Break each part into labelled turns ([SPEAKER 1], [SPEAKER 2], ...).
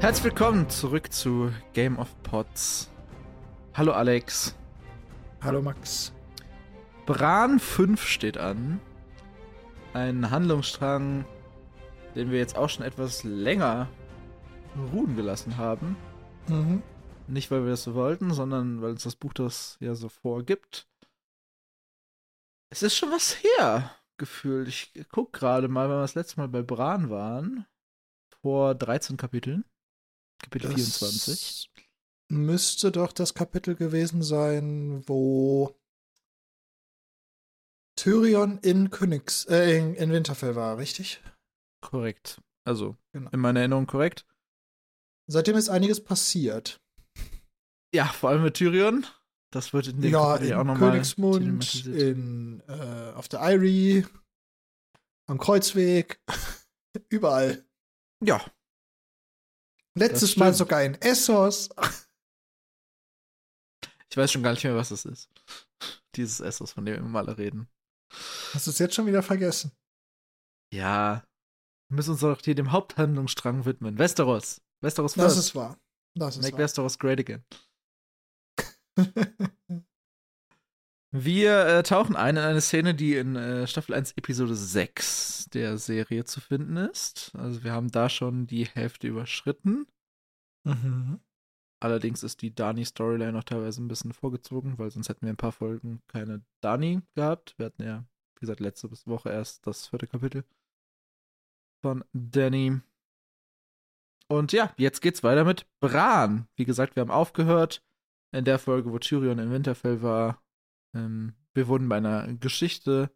[SPEAKER 1] Herzlich willkommen zurück zu Game of Pots. Hallo Alex.
[SPEAKER 2] Hallo Max.
[SPEAKER 1] Bran 5 steht an. Ein Handlungsstrang, den wir jetzt auch schon etwas länger ruhen gelassen haben.
[SPEAKER 2] Mhm.
[SPEAKER 1] Nicht, weil wir das so wollten, sondern weil uns das Buch das ja so vorgibt. Es ist schon was her, gefühlt. Ich guck gerade mal, wenn wir das letzte Mal bei Bran waren. Vor 13 Kapiteln. Kapitel
[SPEAKER 2] Das
[SPEAKER 1] 24.
[SPEAKER 2] Müsste doch das Kapitel gewesen sein, wo Tyrion in Königs, äh, in, in Winterfell war, richtig?
[SPEAKER 1] Korrekt. Also,
[SPEAKER 2] Genau.
[SPEAKER 1] in meiner Erinnerung korrekt.
[SPEAKER 2] Seitdem ist einiges passiert.
[SPEAKER 1] Ja, vor allem mit Tyrion. Das wird in dem
[SPEAKER 2] ja,
[SPEAKER 1] Kapitel
[SPEAKER 2] in
[SPEAKER 1] auch nochmal
[SPEAKER 2] Königsmund, in, äh, auf der Eyrie, am Kreuzweg, überall.
[SPEAKER 1] Ja,
[SPEAKER 2] Letztes
[SPEAKER 1] Das
[SPEAKER 2] Mal sogar in Essos.
[SPEAKER 1] ich weiß schon gar nicht mehr, was das ist. Dieses Essos, von dem wir immer alle reden.
[SPEAKER 2] Hast du es jetzt schon wieder vergessen?
[SPEAKER 1] Ja, wir müssen uns doch hier dem Haupthandlungsstrang widmen. Westeros. Westeros
[SPEAKER 2] Das
[SPEAKER 1] first.
[SPEAKER 2] ist wahr. Das ist
[SPEAKER 1] Make
[SPEAKER 2] wahr.
[SPEAKER 1] Westeros great again. Wir äh, tauchen ein in eine Szene, die in äh, Staffel 1, Episode 6 der Serie zu finden ist. Also wir haben da schon die Hälfte überschritten.
[SPEAKER 2] mhm.
[SPEAKER 1] Allerdings ist die Dani-Storyline noch teilweise ein bisschen vorgezogen, weil sonst hätten wir ein paar Folgen keine Dani gehabt. Wir hatten ja, wie gesagt, letzte Woche erst das vierte Kapitel von Danny. Und ja, jetzt geht's weiter mit Bran. Wie gesagt, wir haben aufgehört in der Folge, wo Tyrion in Winterfell war. Ähm, wir wurden bei einer Geschichte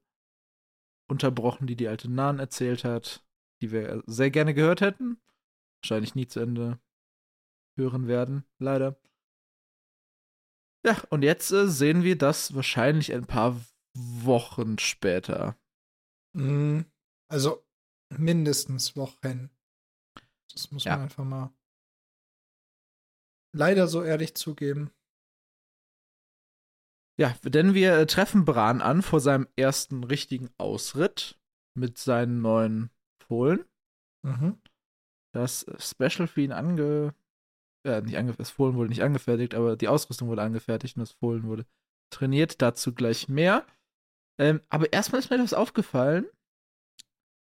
[SPEAKER 1] unterbrochen, die die alte Nan erzählt hat, die wir sehr gerne gehört hätten. Wahrscheinlich nie zu Ende hören werden, leider. Ja, und jetzt äh, sehen wir das wahrscheinlich ein paar Wochen später.
[SPEAKER 2] Mhm. Also mindestens Wochen. Das muss
[SPEAKER 1] Ja.
[SPEAKER 2] man einfach mal leider so ehrlich zugeben.
[SPEAKER 1] Ja, denn wir äh, treffen Bran an vor seinem ersten richtigen Ausritt mit seinen neuen Fohlen.
[SPEAKER 2] Mhm.
[SPEAKER 1] Das Special für ihn ange. Äh, nicht ange das Fohlen wurde nicht angefertigt, aber die Ausrüstung wurde angefertigt und das Fohlen wurde trainiert. Dazu gleich mehr. Ähm, aber erstmal ist mir etwas aufgefallen.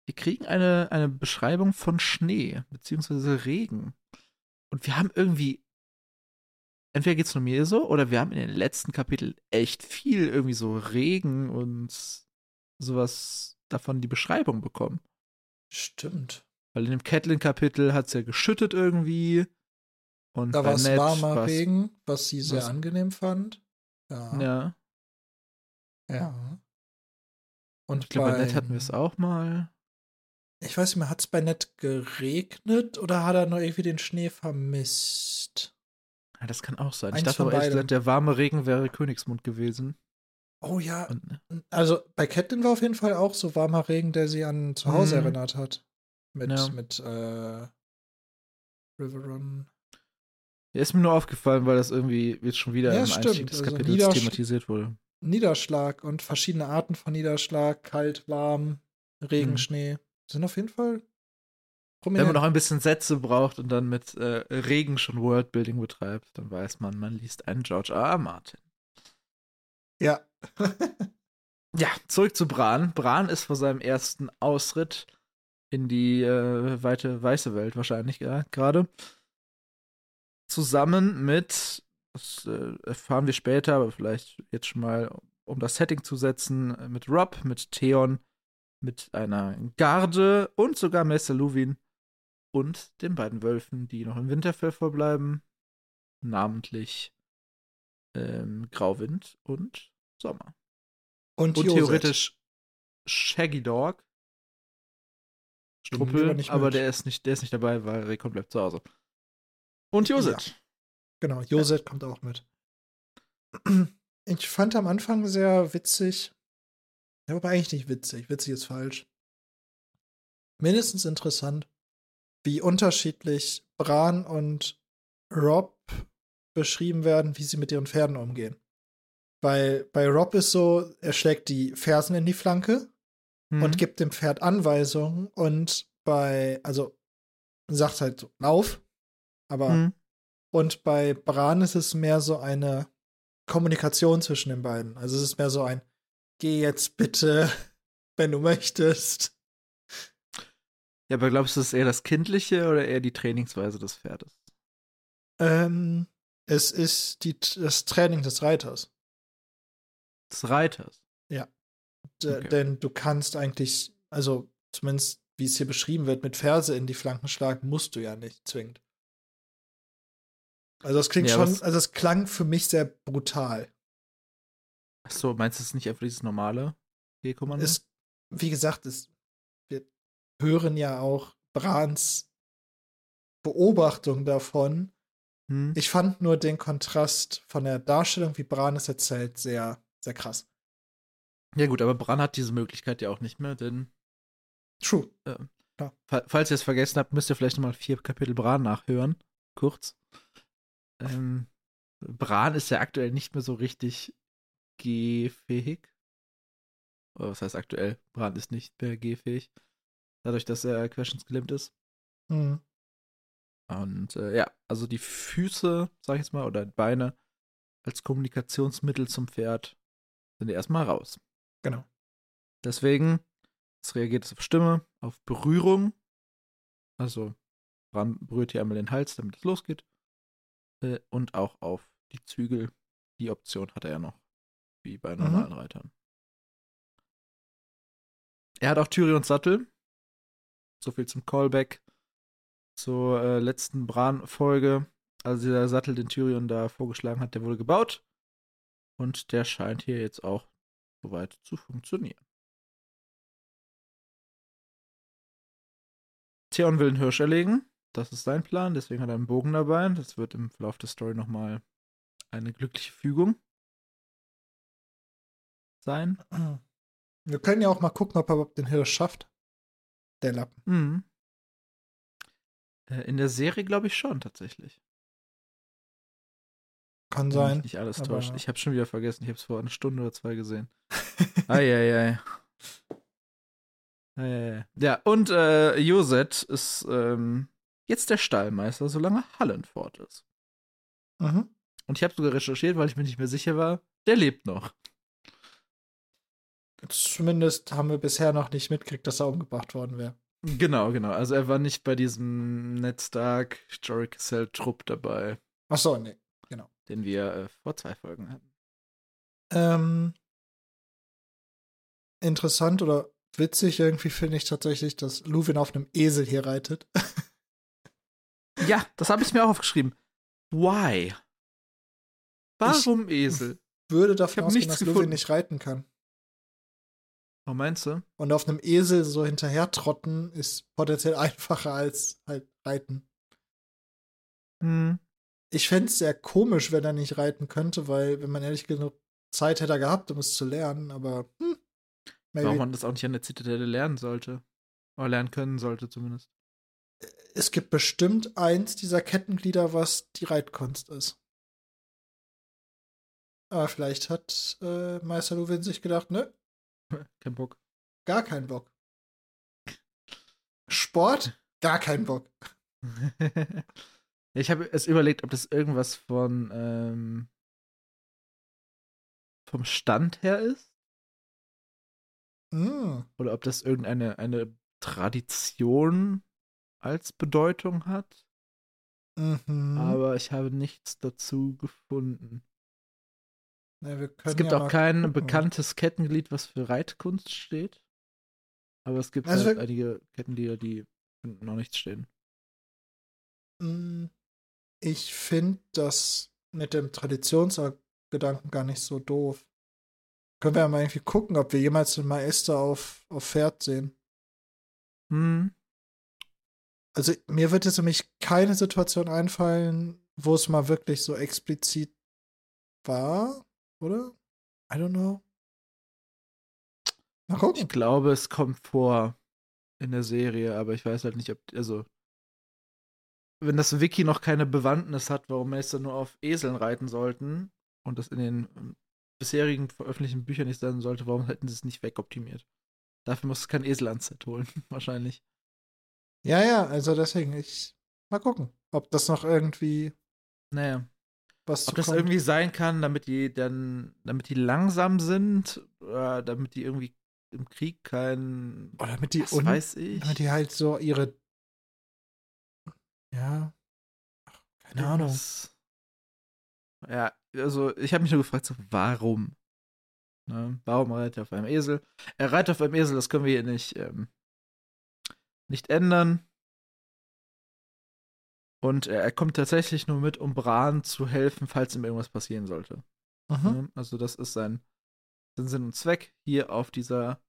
[SPEAKER 1] Wir kriegen eine, eine Beschreibung von Schnee, beziehungsweise Regen. Und wir haben irgendwie. Entweder geht es nur mir so, oder wir haben in den letzten Kapiteln echt viel irgendwie so Regen und sowas davon die Beschreibung bekommen.
[SPEAKER 2] Stimmt.
[SPEAKER 1] Weil in dem Catelyn-Kapitel hat es ja geschüttet irgendwie. Und
[SPEAKER 2] Da war es warmer Regen, was sie sehr
[SPEAKER 1] was-
[SPEAKER 2] angenehm fand. Ja.
[SPEAKER 1] Ja.
[SPEAKER 2] ja. Und
[SPEAKER 1] Ich glaube, bei Ned
[SPEAKER 2] beim-
[SPEAKER 1] hatten wir es auch mal.
[SPEAKER 2] Ich weiß nicht mehr, hat es bei Ned geregnet oder hat er nur irgendwie den Schnee vermisst?
[SPEAKER 1] Ja, das kann auch sein. ich
[SPEAKER 2] Eins
[SPEAKER 1] dachte
[SPEAKER 2] von
[SPEAKER 1] aber ehrlich gesagt, der warme Regen wäre Königsmund gewesen.
[SPEAKER 2] Oh ja,
[SPEAKER 1] Und, ne?
[SPEAKER 2] also bei Catelyn war auf jeden Fall auch so warmer Regen, der sie an zu Hause
[SPEAKER 1] Mhm.
[SPEAKER 2] erinnert hat. Mit,
[SPEAKER 1] Ja.
[SPEAKER 2] mit äh, Riverrun.
[SPEAKER 1] Der ist mir nur aufgefallen, weil das irgendwie jetzt schon wieder
[SPEAKER 2] Ja,
[SPEAKER 1] im
[SPEAKER 2] stimmt.
[SPEAKER 1] Einstieg des
[SPEAKER 2] Also
[SPEAKER 1] Kapitels
[SPEAKER 2] Niedersch-
[SPEAKER 1] thematisiert wurde.
[SPEAKER 2] Niederschlag und verschiedene Arten von Niederschlag, kalt, warm, Regen,
[SPEAKER 1] Mhm.
[SPEAKER 2] Schnee, sind auf jeden Fall
[SPEAKER 1] Wenn man noch ein bisschen Sätze braucht und dann mit äh, Regen schon Worldbuilding betreibt, dann weiß man, man liest einen George R. R. Martin.
[SPEAKER 2] ja.
[SPEAKER 1] Ja, zurück zu Bran. Bran ist vor seinem ersten Ausritt in die äh, weite weiße Welt wahrscheinlich ja, gerade. Zusammen mit, das äh, erfahren wir später, aber vielleicht jetzt schon mal, um das Setting zu setzen, mit Rob, mit Theon, mit einer Garde und sogar Meister Luwin und den beiden Wölfen, die noch im Winterfell verbleiben, namentlich ähm, Grauwind und Sommer.
[SPEAKER 2] Und,
[SPEAKER 1] Und theoretisch Shaggy Dog. Struppel, aber der ist nicht, der ist nicht dabei, weil Rekon bleibt zu Hause. Und Joset.
[SPEAKER 2] Genau, Joset kommt auch mit. Ich fand am Anfang sehr witzig. Ja, aber eigentlich nicht witzig. Witzig ist falsch. Mindestens interessant, wie unterschiedlich Bran und Rob beschrieben werden, wie sie mit ihren Pferden umgehen. Weil bei Rob ist so, er schlägt die Fersen in die Flanke
[SPEAKER 1] Mhm.
[SPEAKER 2] und gibt dem Pferd Anweisungen und bei, also sagt halt so, lauf Aber
[SPEAKER 1] Mhm.
[SPEAKER 2] und bei Bran ist es mehr so eine Kommunikation zwischen den beiden. Also es ist mehr so ein Geh jetzt bitte, wenn du möchtest.
[SPEAKER 1] Ja, aber glaubst du, es ist eher das Kindliche oder eher die Trainingsweise des Pferdes?
[SPEAKER 2] Ähm, es ist die, das Training des Reiters.
[SPEAKER 1] Des Reiters.
[SPEAKER 2] D
[SPEAKER 1] Okay.
[SPEAKER 2] Denn du kannst eigentlich, also zumindest wie es hier beschrieben wird, mit Ferse in die Flanken schlagen, musst du ja nicht zwingend. Also es klingt
[SPEAKER 1] Ja,
[SPEAKER 2] schon, also es klang für mich sehr brutal.
[SPEAKER 1] Achso, meinst du es nicht einfach dieses normale G-Kommando?
[SPEAKER 2] Wie gesagt, es, hören ja auch Brans Beobachtung davon.
[SPEAKER 1] Hm?
[SPEAKER 2] Ich fand nur den Kontrast von der Darstellung, wie Bran es erzählt, sehr, sehr krass.
[SPEAKER 1] Ja, gut, aber Bran hat diese Möglichkeit ja auch nicht mehr, denn
[SPEAKER 2] True.
[SPEAKER 1] Fa- Falls ihr es vergessen habt, müsst ihr vielleicht nochmal vier Kapitel Bran nachhören. Kurz. Ähm, Bran ist ja aktuell nicht mehr so richtig gehfähig. Oder was heißt aktuell? Bran ist nicht mehr gehfähig. Dadurch, dass er querschnittsgelähmt ist.
[SPEAKER 2] Mhm.
[SPEAKER 1] Und äh, ja, also die Füße, sag ich jetzt mal, oder Beine als Kommunikationsmittel zum Pferd sind erstmal raus.
[SPEAKER 2] Genau.
[SPEAKER 1] Deswegen es reagiert es auf Stimme, auf Berührung. Also Bran berührt hier einmal den Hals, damit es losgeht. Äh, und auch auf die Zügel. Die Option hat er ja noch, wie bei normalen Reitern. Er hat auch Tyrions Sattel. So viel zum Callback zur äh, letzten Bran-Folge. Also dieser Sattel, den Tyrion da vorgeschlagen hat, der wurde gebaut. Und der scheint hier jetzt auch soweit zu funktionieren. Theon will einen Hirsch erlegen. Das ist sein Plan, deswegen hat er einen Bogen dabei. Das wird im Verlauf der Story nochmal eine glückliche Fügung sein.
[SPEAKER 2] Wir können ja auch mal gucken, ob er überhaupt den Hirsch schafft. Der Lappen.
[SPEAKER 1] Mhm. Äh, In der Serie glaube ich schon, tatsächlich.
[SPEAKER 2] Kann
[SPEAKER 1] Wenn
[SPEAKER 2] sein.
[SPEAKER 1] nicht alles täuscht. Ich habe schon wieder vergessen. Ich habe es vor einer Stunde oder zwei gesehen. Eieiei. Eieiei. Ja, und äh, Joset ist ähm, jetzt der Stallmeister, solange Hallenfort ist.
[SPEAKER 2] Mhm.
[SPEAKER 1] Und ich habe sogar recherchiert, weil ich mir nicht mehr sicher war, der lebt noch.
[SPEAKER 2] Zumindest haben wir bisher noch nicht mitgekriegt, dass er umgebracht worden wäre.
[SPEAKER 1] Genau, genau. Also er war nicht bei diesem Ned Stark Jory Cassell Trupp dabei,
[SPEAKER 2] Ach so, nee.
[SPEAKER 1] den wir äh, vor zwei Folgen hatten.
[SPEAKER 2] Ähm, interessant oder witzig irgendwie finde ich tatsächlich, dass Luwin auf einem Esel hier reitet.
[SPEAKER 1] Ja, das habe ich mir auch aufgeschrieben. Why? Warum Esel?
[SPEAKER 2] Würde
[SPEAKER 1] Ich
[SPEAKER 2] davon ausgehen,
[SPEAKER 1] nichts
[SPEAKER 2] dass Luwin
[SPEAKER 1] gefunden.
[SPEAKER 2] nicht reiten kann.
[SPEAKER 1] Oh, meinst du?
[SPEAKER 2] Und auf einem Esel so hinterher trotten ist potenziell einfacher als halt reiten.
[SPEAKER 1] Hm.
[SPEAKER 2] Ich fände es sehr komisch, wenn er nicht reiten könnte, weil, wenn man ehrlich genug Zeit hätte er gehabt, um es zu lernen, aber hm, maybe.
[SPEAKER 1] Warum man das auch nicht an der Zitadelle lernen sollte. Oder lernen können sollte zumindest.
[SPEAKER 2] es gibt bestimmt eins dieser Kettenglieder, was die Reitkunst ist. Aber vielleicht hat äh, Meister Luwin sich gedacht, ne,
[SPEAKER 1] Kein Bock.
[SPEAKER 2] gar keinen Bock. Sport, gar keinen Bock.
[SPEAKER 1] ich habe es überlegt, ob das irgendwas von ähm, vom Stand her ist
[SPEAKER 2] Mm,
[SPEAKER 1] oder ob das irgendeine eine Tradition als Bedeutung hat.
[SPEAKER 2] mhm.
[SPEAKER 1] Aber ich habe nichts dazu gefunden.
[SPEAKER 2] Können
[SPEAKER 1] Es gibt
[SPEAKER 2] ja
[SPEAKER 1] auch kein
[SPEAKER 2] gucken.
[SPEAKER 1] bekanntes Kettenglied, was für Reitkunst steht. Aber es gibt
[SPEAKER 2] Also
[SPEAKER 1] halt einige Kettenglieder, die für noch nichts stehen.
[SPEAKER 2] Mm, Ich finde das mit dem Traditionsgedanken gar nicht so doof. Können wir ja mal irgendwie gucken, ob wir jemals den Meister auf, auf Pferd sehen.
[SPEAKER 1] Hm.
[SPEAKER 2] Also mir wird jetzt nämlich keine Situation einfallen, wo es mal wirklich so explizit war, oder? I don't know. Mal
[SPEAKER 1] Ich
[SPEAKER 2] gucken.
[SPEAKER 1] glaube, es kommt vor in der Serie, aber ich weiß halt nicht, ob. Also. Wenn das Wiki noch keine Bewandtnis hat, warum Meister nur auf Eseln reiten sollten und das in den ähm, bisherigen veröffentlichten Büchern nicht sein sollte, warum hätten sie es nicht wegoptimiert? Dafür muss es kein Esel ans Set holen, wahrscheinlich.
[SPEAKER 2] Ja, ja, also deswegen, ich mal gucken, ob das noch irgendwie
[SPEAKER 1] Naja.
[SPEAKER 2] Was
[SPEAKER 1] Ob das
[SPEAKER 2] kommt.
[SPEAKER 1] irgendwie sein kann, damit die dann, damit die langsam sind, damit die irgendwie im Krieg kein.
[SPEAKER 2] Oder damit die un-
[SPEAKER 1] weiß ich.
[SPEAKER 2] damit die halt so ihre ja Ach, keine Ahnung.
[SPEAKER 1] Ja, also ich habe mich nur gefragt, so, warum? Ne? Warum reitet er auf einem Esel? Er reitet auf einem Esel, das können wir hier nicht, ähm, nicht ändern. Und er, er kommt tatsächlich nur mit, um Bran zu helfen, falls ihm irgendwas passieren sollte.
[SPEAKER 2] Mhm.
[SPEAKER 1] Ne? Also das ist sein, sein Sinn und Zweck hier auf dieser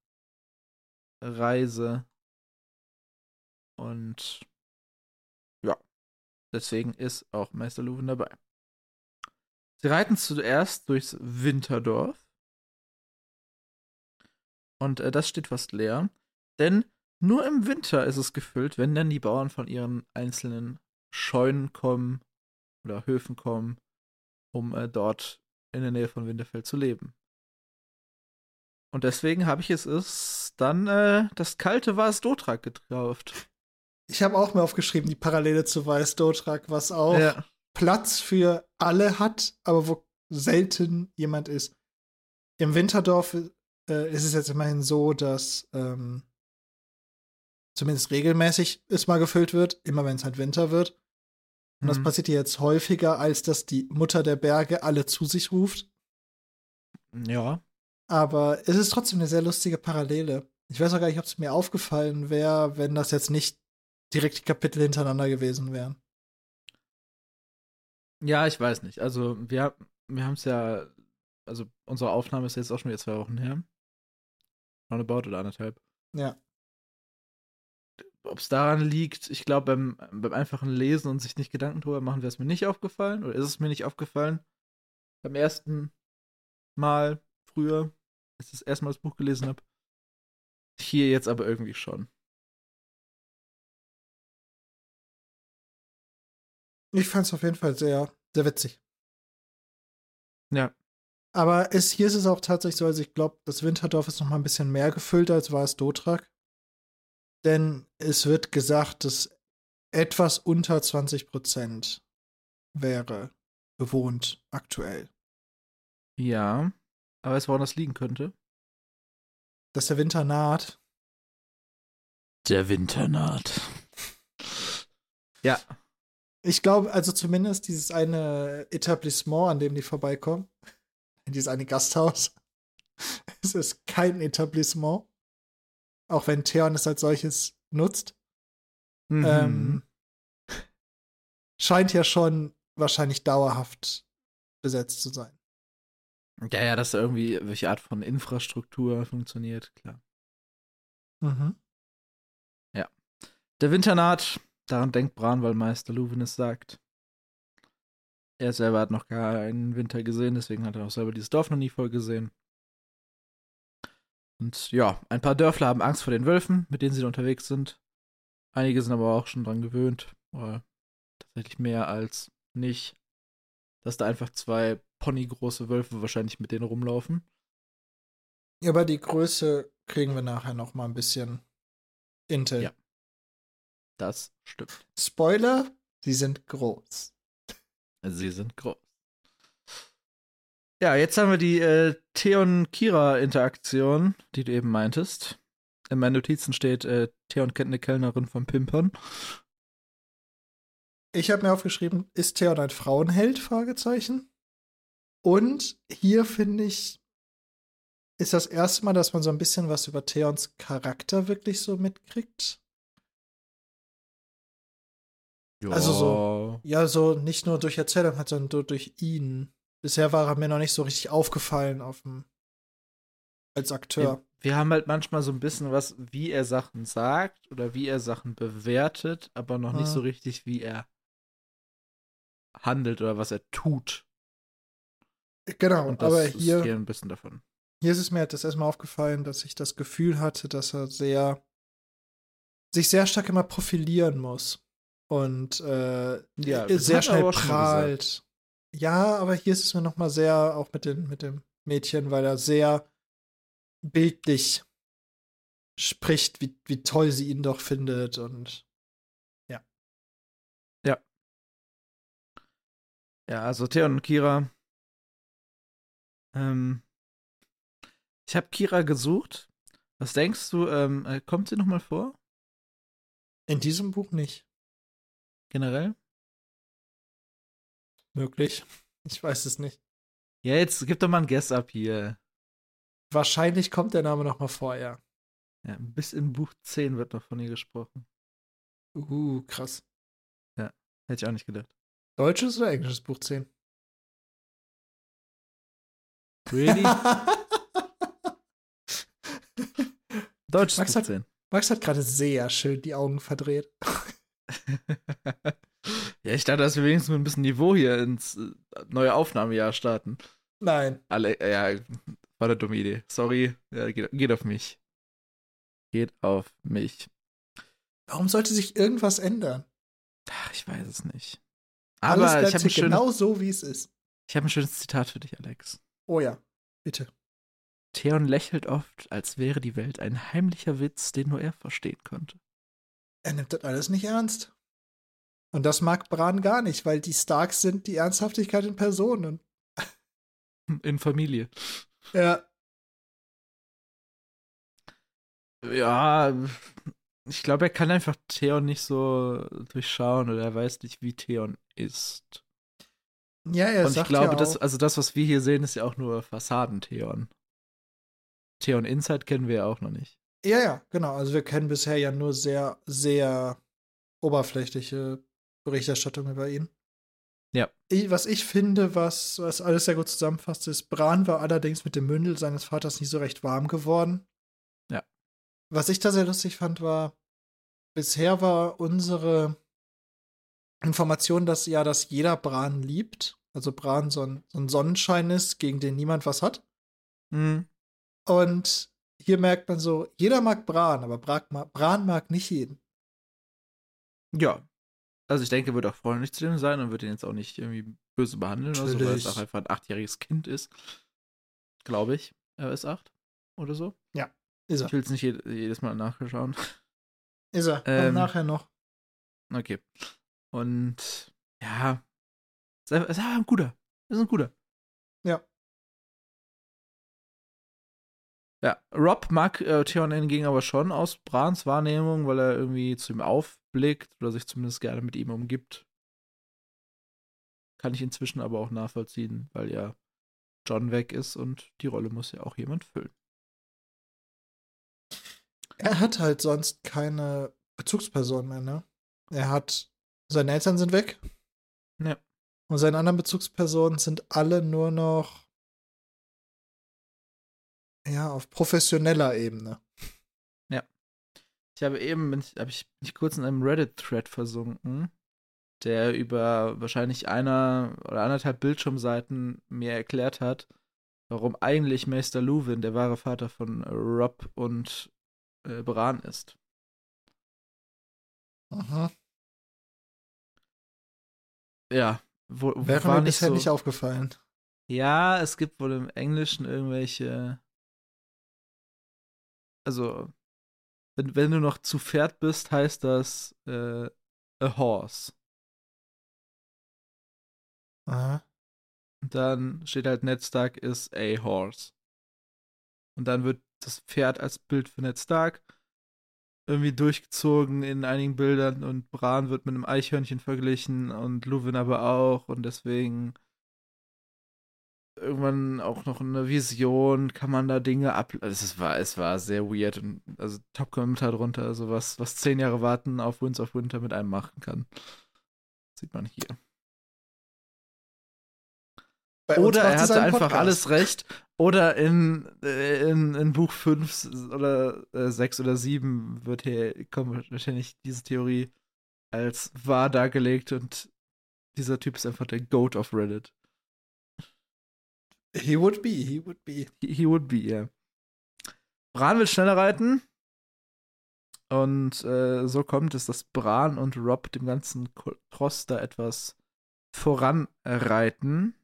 [SPEAKER 1] Reise. Und ja, deswegen ist auch Meister Luwen dabei. Sie reiten zuerst durchs Winterdorf. Und äh, das steht fast leer. Denn nur im Winter ist es gefüllt, wenn dann die Bauern von ihren einzelnen Scheunen kommen oder Höfen kommen, um äh, dort in der Nähe von Winterfell zu leben. Und deswegen habe ich es ist dann äh, das kalte Vas Dotrak gekauft.
[SPEAKER 2] Ich habe auch mir aufgeschrieben, die Parallele zu Weiß Dotrak, was auch
[SPEAKER 1] Ja.
[SPEAKER 2] Platz für alle hat, aber wo selten jemand ist. Im Winterdorf äh, ist es jetzt immerhin so, dass ähm, zumindest regelmäßig es mal gefüllt wird, immer wenn es halt Winter wird. Und das
[SPEAKER 1] Mhm.
[SPEAKER 2] passiert hier jetzt häufiger, als dass die Mutter der Berge alle zu sich ruft.
[SPEAKER 1] Ja.
[SPEAKER 2] Aber es ist trotzdem eine sehr lustige Parallele. Ich weiß auch gar nicht, ob es mir aufgefallen wäre, wenn das jetzt nicht direkt die Kapitel hintereinander gewesen wären.
[SPEAKER 1] Ja, ich weiß nicht. Also, wir, wir haben es ja, also unsere Aufnahme ist jetzt auch schon wieder zwei Wochen her. Roundabout oder anderthalb.
[SPEAKER 2] Ja.
[SPEAKER 1] Ob es daran liegt, ich glaube, beim, beim einfachen Lesen und sich nicht Gedanken drüber machen, wäre es mir nicht aufgefallen. Oder ist es mir nicht aufgefallen? Beim ersten Mal früher, als ich das erste Mal das Buch gelesen habe. Hier jetzt aber irgendwie schon.
[SPEAKER 2] Ich fand es auf jeden Fall sehr, sehr witzig.
[SPEAKER 1] Ja.
[SPEAKER 2] Aber es, hier ist es auch tatsächlich so, also ich glaube, das Winterdorf ist noch mal ein bisschen mehr gefüllt, als war es Dotrak. Denn es wird gesagt, dass etwas unter 20 Prozent wäre bewohnt aktuell.
[SPEAKER 1] Ja. Aber du, woran das liegen könnte?
[SPEAKER 2] Dass der Winter naht.
[SPEAKER 1] Der Winter naht. ja.
[SPEAKER 2] Ich glaube, also zumindest dieses eine Etablissement, an dem die vorbeikommen, dieses eine Gasthaus, es ist kein Etablissement. Auch wenn Theon es als solches nutzt.
[SPEAKER 1] Mhm.
[SPEAKER 2] Ähm, scheint ja schon wahrscheinlich dauerhaft besetzt zu sein.
[SPEAKER 1] ja, ja, dass da irgendwie welche Art von Infrastruktur funktioniert, klar.
[SPEAKER 2] Mhm.
[SPEAKER 1] Der Winter naht, daran denkt Bran, weil Meister Luwin es sagt. Er selber hat noch keinen Winter gesehen, deswegen hat er auch selber dieses Dorf noch nie voll gesehen. Und ja, ein paar Dörfler haben Angst vor den Wölfen, mit denen sie da unterwegs sind. Einige sind aber auch schon dran gewöhnt, oder tatsächlich mehr als nicht, dass da einfach zwei ponygroße Wölfe wahrscheinlich mit denen rumlaufen.
[SPEAKER 2] Ja, aber die Größe kriegen wir nachher noch mal ein bisschen Intel.
[SPEAKER 1] Ja. Das stimmt.
[SPEAKER 2] Spoiler, sie sind groß.
[SPEAKER 1] Sie sind groß. Ja, jetzt haben wir die äh, Theon-Kira-Interaktion, die du eben meintest. In meinen Notizen steht, äh, Theon kennt eine Kellnerin vom Pimpern.
[SPEAKER 2] Ich habe mir aufgeschrieben, ist Theon ein Frauenheld? Fragezeichen. Und hier finde ich, ist das erste Mal, dass man so ein bisschen was über Theons Charakter wirklich so mitkriegt. Also so- Ja, so nicht nur durch Erzählung, sondern so durch ihn. Bisher war er mir noch nicht so richtig aufgefallen auf dem, als Akteur.
[SPEAKER 1] Wir, wir haben halt manchmal so ein bisschen was, wie er Sachen sagt oder wie er Sachen bewertet, aber noch nicht
[SPEAKER 2] Mhm.
[SPEAKER 1] so richtig, wie er handelt oder was er tut.
[SPEAKER 2] Genau,
[SPEAKER 1] Und das
[SPEAKER 2] aber
[SPEAKER 1] ist
[SPEAKER 2] hier,
[SPEAKER 1] hier ein bisschen davon.
[SPEAKER 2] hier ist es mir halt das erstmal aufgefallen, dass ich das Gefühl hatte, dass er sehr sich sehr stark immer profilieren muss. Und äh,
[SPEAKER 1] Ja,
[SPEAKER 2] sehr schnell prahlt. Ja, aber hier ist es mir noch mal sehr, auch mit, den, mit dem Mädchen, weil er sehr bildlich spricht, wie, wie toll sie ihn doch findet und
[SPEAKER 1] Ja, also Theon und Kira. Ähm, ich habe Kira gesucht. Was denkst du, ähm, äh, kommt sie noch mal vor?
[SPEAKER 2] In diesem Buch nicht.
[SPEAKER 1] Generell?
[SPEAKER 2] Möglich. Ich weiß es nicht.
[SPEAKER 1] Ja, jetzt gib doch mal ein Guess ab hier.
[SPEAKER 2] Wahrscheinlich kommt der Name noch mal vor, ja.
[SPEAKER 1] Ja, bis in Buch 10 wird noch von ihr gesprochen.
[SPEAKER 2] Uh, krass.
[SPEAKER 1] Ja, hätte ich auch nicht gedacht.
[SPEAKER 2] Deutsches oder englisches Buch 10?
[SPEAKER 1] Really? Deutsches
[SPEAKER 2] Max
[SPEAKER 1] Buch
[SPEAKER 2] hat-
[SPEAKER 1] 10.
[SPEAKER 2] Max hat gerade sehr schön die Augen verdreht.
[SPEAKER 1] ja, ich dachte, dass wir wenigstens mit ein bisschen Niveau hier ins äh, neue Aufnahmejahr starten.
[SPEAKER 2] Nein.
[SPEAKER 1] Alle, äh, ja, war eine dumme Idee. Sorry, ja, geht, geht auf mich. Geht auf mich.
[SPEAKER 2] Warum sollte sich irgendwas ändern?
[SPEAKER 1] Ach, ich weiß es nicht.
[SPEAKER 2] Alles
[SPEAKER 1] Aber
[SPEAKER 2] bleibt
[SPEAKER 1] ich habe
[SPEAKER 2] genau so, wie es ist.
[SPEAKER 1] ich hab ein schönes Zitat für dich, Alex.
[SPEAKER 2] Oh ja, bitte.
[SPEAKER 1] Theon lächelt oft, als wäre die Welt ein heimlicher Witz, den nur er verstehen könnte.
[SPEAKER 2] Er nimmt das alles nicht ernst. Und das mag Bran gar nicht, weil die Starks sind die Ernsthaftigkeit in Person. Und
[SPEAKER 1] In Familie.
[SPEAKER 2] ja,
[SPEAKER 1] Ja, ich glaube, er kann einfach Theon nicht so durchschauen oder er weiß nicht, wie Theon ist.
[SPEAKER 2] ja, er
[SPEAKER 1] Und ich
[SPEAKER 2] sagt
[SPEAKER 1] glaube,
[SPEAKER 2] ja auch,
[SPEAKER 1] das, also das, was wir hier sehen, ist ja auch nur Fassaden-Theon. Theon Inside kennen wir ja auch noch nicht.
[SPEAKER 2] Ja, ja, genau. Also wir kennen bisher ja nur sehr, sehr oberflächliche Berichterstattung über ihn.
[SPEAKER 1] Ja.
[SPEAKER 2] Ich, was ich finde, was, was alles sehr gut zusammenfasst, ist, Bran war allerdings mit dem Mündel seines Vaters nicht so recht warm geworden.
[SPEAKER 1] Ja.
[SPEAKER 2] Was ich da sehr lustig fand, war, bisher war unsere Information, dass ja, dass jeder Bran liebt. Also Bran so ein, so ein Sonnenschein ist, gegen den niemand was hat.
[SPEAKER 1] Mhm.
[SPEAKER 2] Und hier merkt man so, jeder mag Bran, aber Bran mag, Bran mag nicht jeden.
[SPEAKER 1] Ja. Also ich denke, er wird auch freundlich zu dem sein und wird ihn jetzt auch nicht irgendwie böse behandeln oder so, weil es
[SPEAKER 2] Natürlich.
[SPEAKER 1] auch einfach ein achtjähriges Kind ist. Glaube ich. Er ist acht oder so.
[SPEAKER 2] Ist
[SPEAKER 1] Ich
[SPEAKER 2] er.
[SPEAKER 1] will es nicht je jedes Mal nachschauen.
[SPEAKER 2] Ist er.
[SPEAKER 1] Ähm,
[SPEAKER 2] nachher noch.
[SPEAKER 1] Okay. Und ja, ist einfach- ist einfach ein guter. Ist ein guter.
[SPEAKER 2] Ja,
[SPEAKER 1] Rob mag äh, Theon hingegen aber schon aus Brans Wahrnehmung, weil er irgendwie zu ihm aufblickt oder sich zumindest gerne mit ihm umgibt. Kann ich inzwischen aber auch nachvollziehen, weil ja John weg ist und die Rolle muss ja auch jemand füllen.
[SPEAKER 2] Er hat halt sonst keine Bezugsperson mehr, ne? Er hat, seine Eltern sind weg.
[SPEAKER 1] Ja.
[SPEAKER 2] Und seine anderen Bezugspersonen sind alle nur noch, ja, auf professioneller Ebene.
[SPEAKER 1] Ich habe eben, bin ich, habe ich mich kurz in einem Reddit-Thread versunken, der über wahrscheinlich einer oder anderthalb Bildschirmseiten mir erklärt hat, warum eigentlich Meister Luwin der wahre Vater von Rob und äh, Bran ist.
[SPEAKER 2] Mhm.
[SPEAKER 1] Ja, wo
[SPEAKER 2] Wäre
[SPEAKER 1] war
[SPEAKER 2] mir
[SPEAKER 1] nicht
[SPEAKER 2] bisher
[SPEAKER 1] so.
[SPEAKER 2] nicht aufgefallen.
[SPEAKER 1] Ja, es gibt wohl im Englischen irgendwelche. Also, wenn, wenn du noch zu Pferd bist, heißt das äh, a horse.
[SPEAKER 2] Aha.
[SPEAKER 1] Und dann steht halt Ned Stark is a horse. Und dann wird das Pferd als Bild für Ned Stark irgendwie durchgezogen in einigen Bildern und Bran wird mit einem Eichhörnchen verglichen und Luwin aber auch und deswegen irgendwann auch noch eine Vision, kann man da Dinge ab. Also es war, es war sehr weird und also Top-Kommentar drunter, also was, was zehn Jahre warten auf Winds of Winter mit einem machen kann. Sieht man hier.
[SPEAKER 2] Bei
[SPEAKER 1] Oder er hatte einfach
[SPEAKER 2] Podcast.
[SPEAKER 1] alles recht. Oder in, in, in Buch 5 oder äh, 6 oder 7 wird hier, kommt wahrscheinlich diese Theorie als wahr dargelegt und dieser Typ ist einfach der Goat of Reddit.
[SPEAKER 2] He would be, he would be.
[SPEAKER 1] He, he would be, ja. Bran will schneller reiten. Und äh, so kommt es, dass Bran und Rob dem ganzen Tross da etwas voranreiten.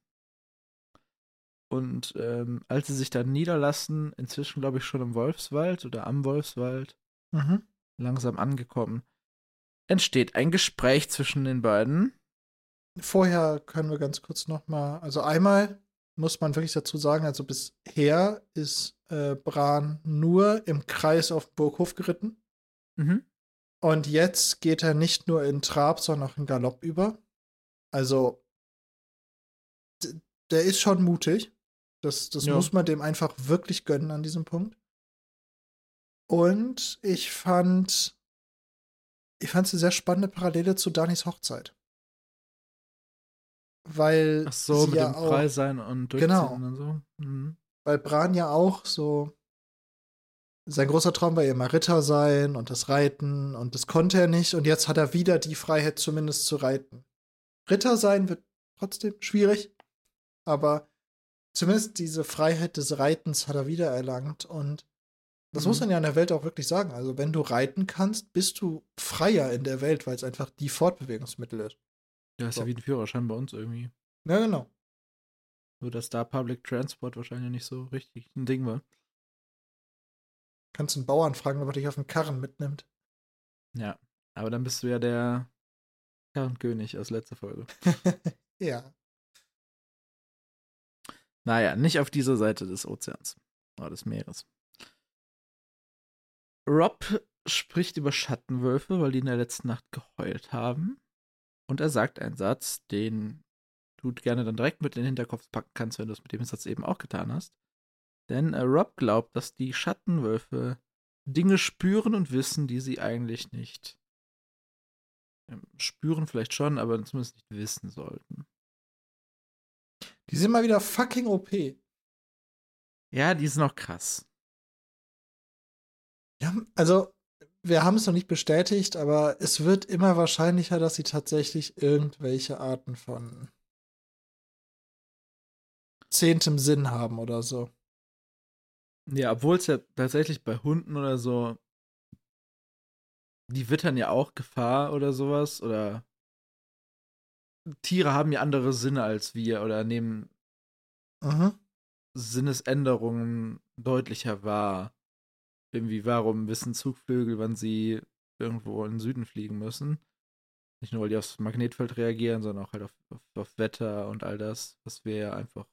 [SPEAKER 1] Und ähm, als sie sich dann niederlassen, inzwischen glaube ich schon im Wolfswald oder am Wolfswald,
[SPEAKER 2] Mhm.
[SPEAKER 1] langsam angekommen, entsteht ein Gespräch zwischen den beiden.
[SPEAKER 2] vorher können wir ganz kurz noch mal, also einmal muss man wirklich dazu sagen, also bisher ist äh, Bran nur im Kreis auf Burghof geritten.
[SPEAKER 1] Mhm.
[SPEAKER 2] Und jetzt geht er nicht nur in Trab, sondern auch in Galopp über. Also, der ist schon mutig. Das, das ja. muss man dem einfach wirklich gönnen an diesem Punkt. Und ich fand, ich fand es eine sehr spannende Parallele zu Danis Hochzeit. Weil
[SPEAKER 1] Ach so, mit
[SPEAKER 2] ja
[SPEAKER 1] dem Frei sein und
[SPEAKER 2] durchziehen genau,
[SPEAKER 1] und so. Mhm.
[SPEAKER 2] Weil Bran ja auch so sein großer Traum war ja immer Ritter sein und das Reiten und das konnte er nicht und jetzt hat er wieder die Freiheit zumindest zu reiten. Ritter sein wird trotzdem schwierig, aber zumindest diese Freiheit des Reitens hat er wieder erlangt und das mhm. muss man ja in der Welt auch wirklich sagen. Also, wenn du reiten kannst, bist du freier in der Welt, weil es einfach die Fortbewegungsmittel ist.
[SPEAKER 1] Ja, ist so. ja wie ein Führerschein bei uns irgendwie.
[SPEAKER 2] Ja, genau.
[SPEAKER 1] Nur, dass da Public Transport wahrscheinlich nicht so richtig ein Ding war.
[SPEAKER 2] Kannst einen Bauern fragen, ob er dich auf den Karren mitnimmt.
[SPEAKER 1] Ja, aber dann bist du ja der Karrenkönig aus letzter Folge.
[SPEAKER 2] ja.
[SPEAKER 1] Naja, nicht auf dieser Seite des Ozeans oder des Meeres. Rob spricht über Schattenwölfe, weil die in der letzten Nacht geheult haben. Und er sagt einen Satz, den du gerne dann direkt mit in den Hinterkopf packen kannst, wenn du es mit dem Satz eben auch getan hast. Denn äh, Rob glaubt, dass die Schattenwölfe Dinge spüren und wissen, die sie eigentlich nicht ähm, spüren, vielleicht schon, aber zumindest nicht wissen sollten.
[SPEAKER 2] Die sind mal wieder fucking OP.
[SPEAKER 1] Ja, die sind auch krass.
[SPEAKER 2] Ja, also wir haben es noch nicht bestätigt, aber es wird immer wahrscheinlicher, dass sie tatsächlich irgendwelche Arten von zehntem Sinn haben oder so.
[SPEAKER 1] Ja, obwohl es ja tatsächlich bei Hunden oder so, die wittern ja auch Gefahr oder sowas oder Tiere haben ja andere Sinne als wir oder nehmen
[SPEAKER 2] mhm.
[SPEAKER 1] Sinnesänderungen deutlicher wahr. Irgendwie, warum wissen Zugvögel, wann sie irgendwo in den Süden fliegen müssen? Nicht nur, weil die aufs Magnetfeld reagieren, sondern auch halt auf, auf, auf Wetter und all das, was wir ja einfach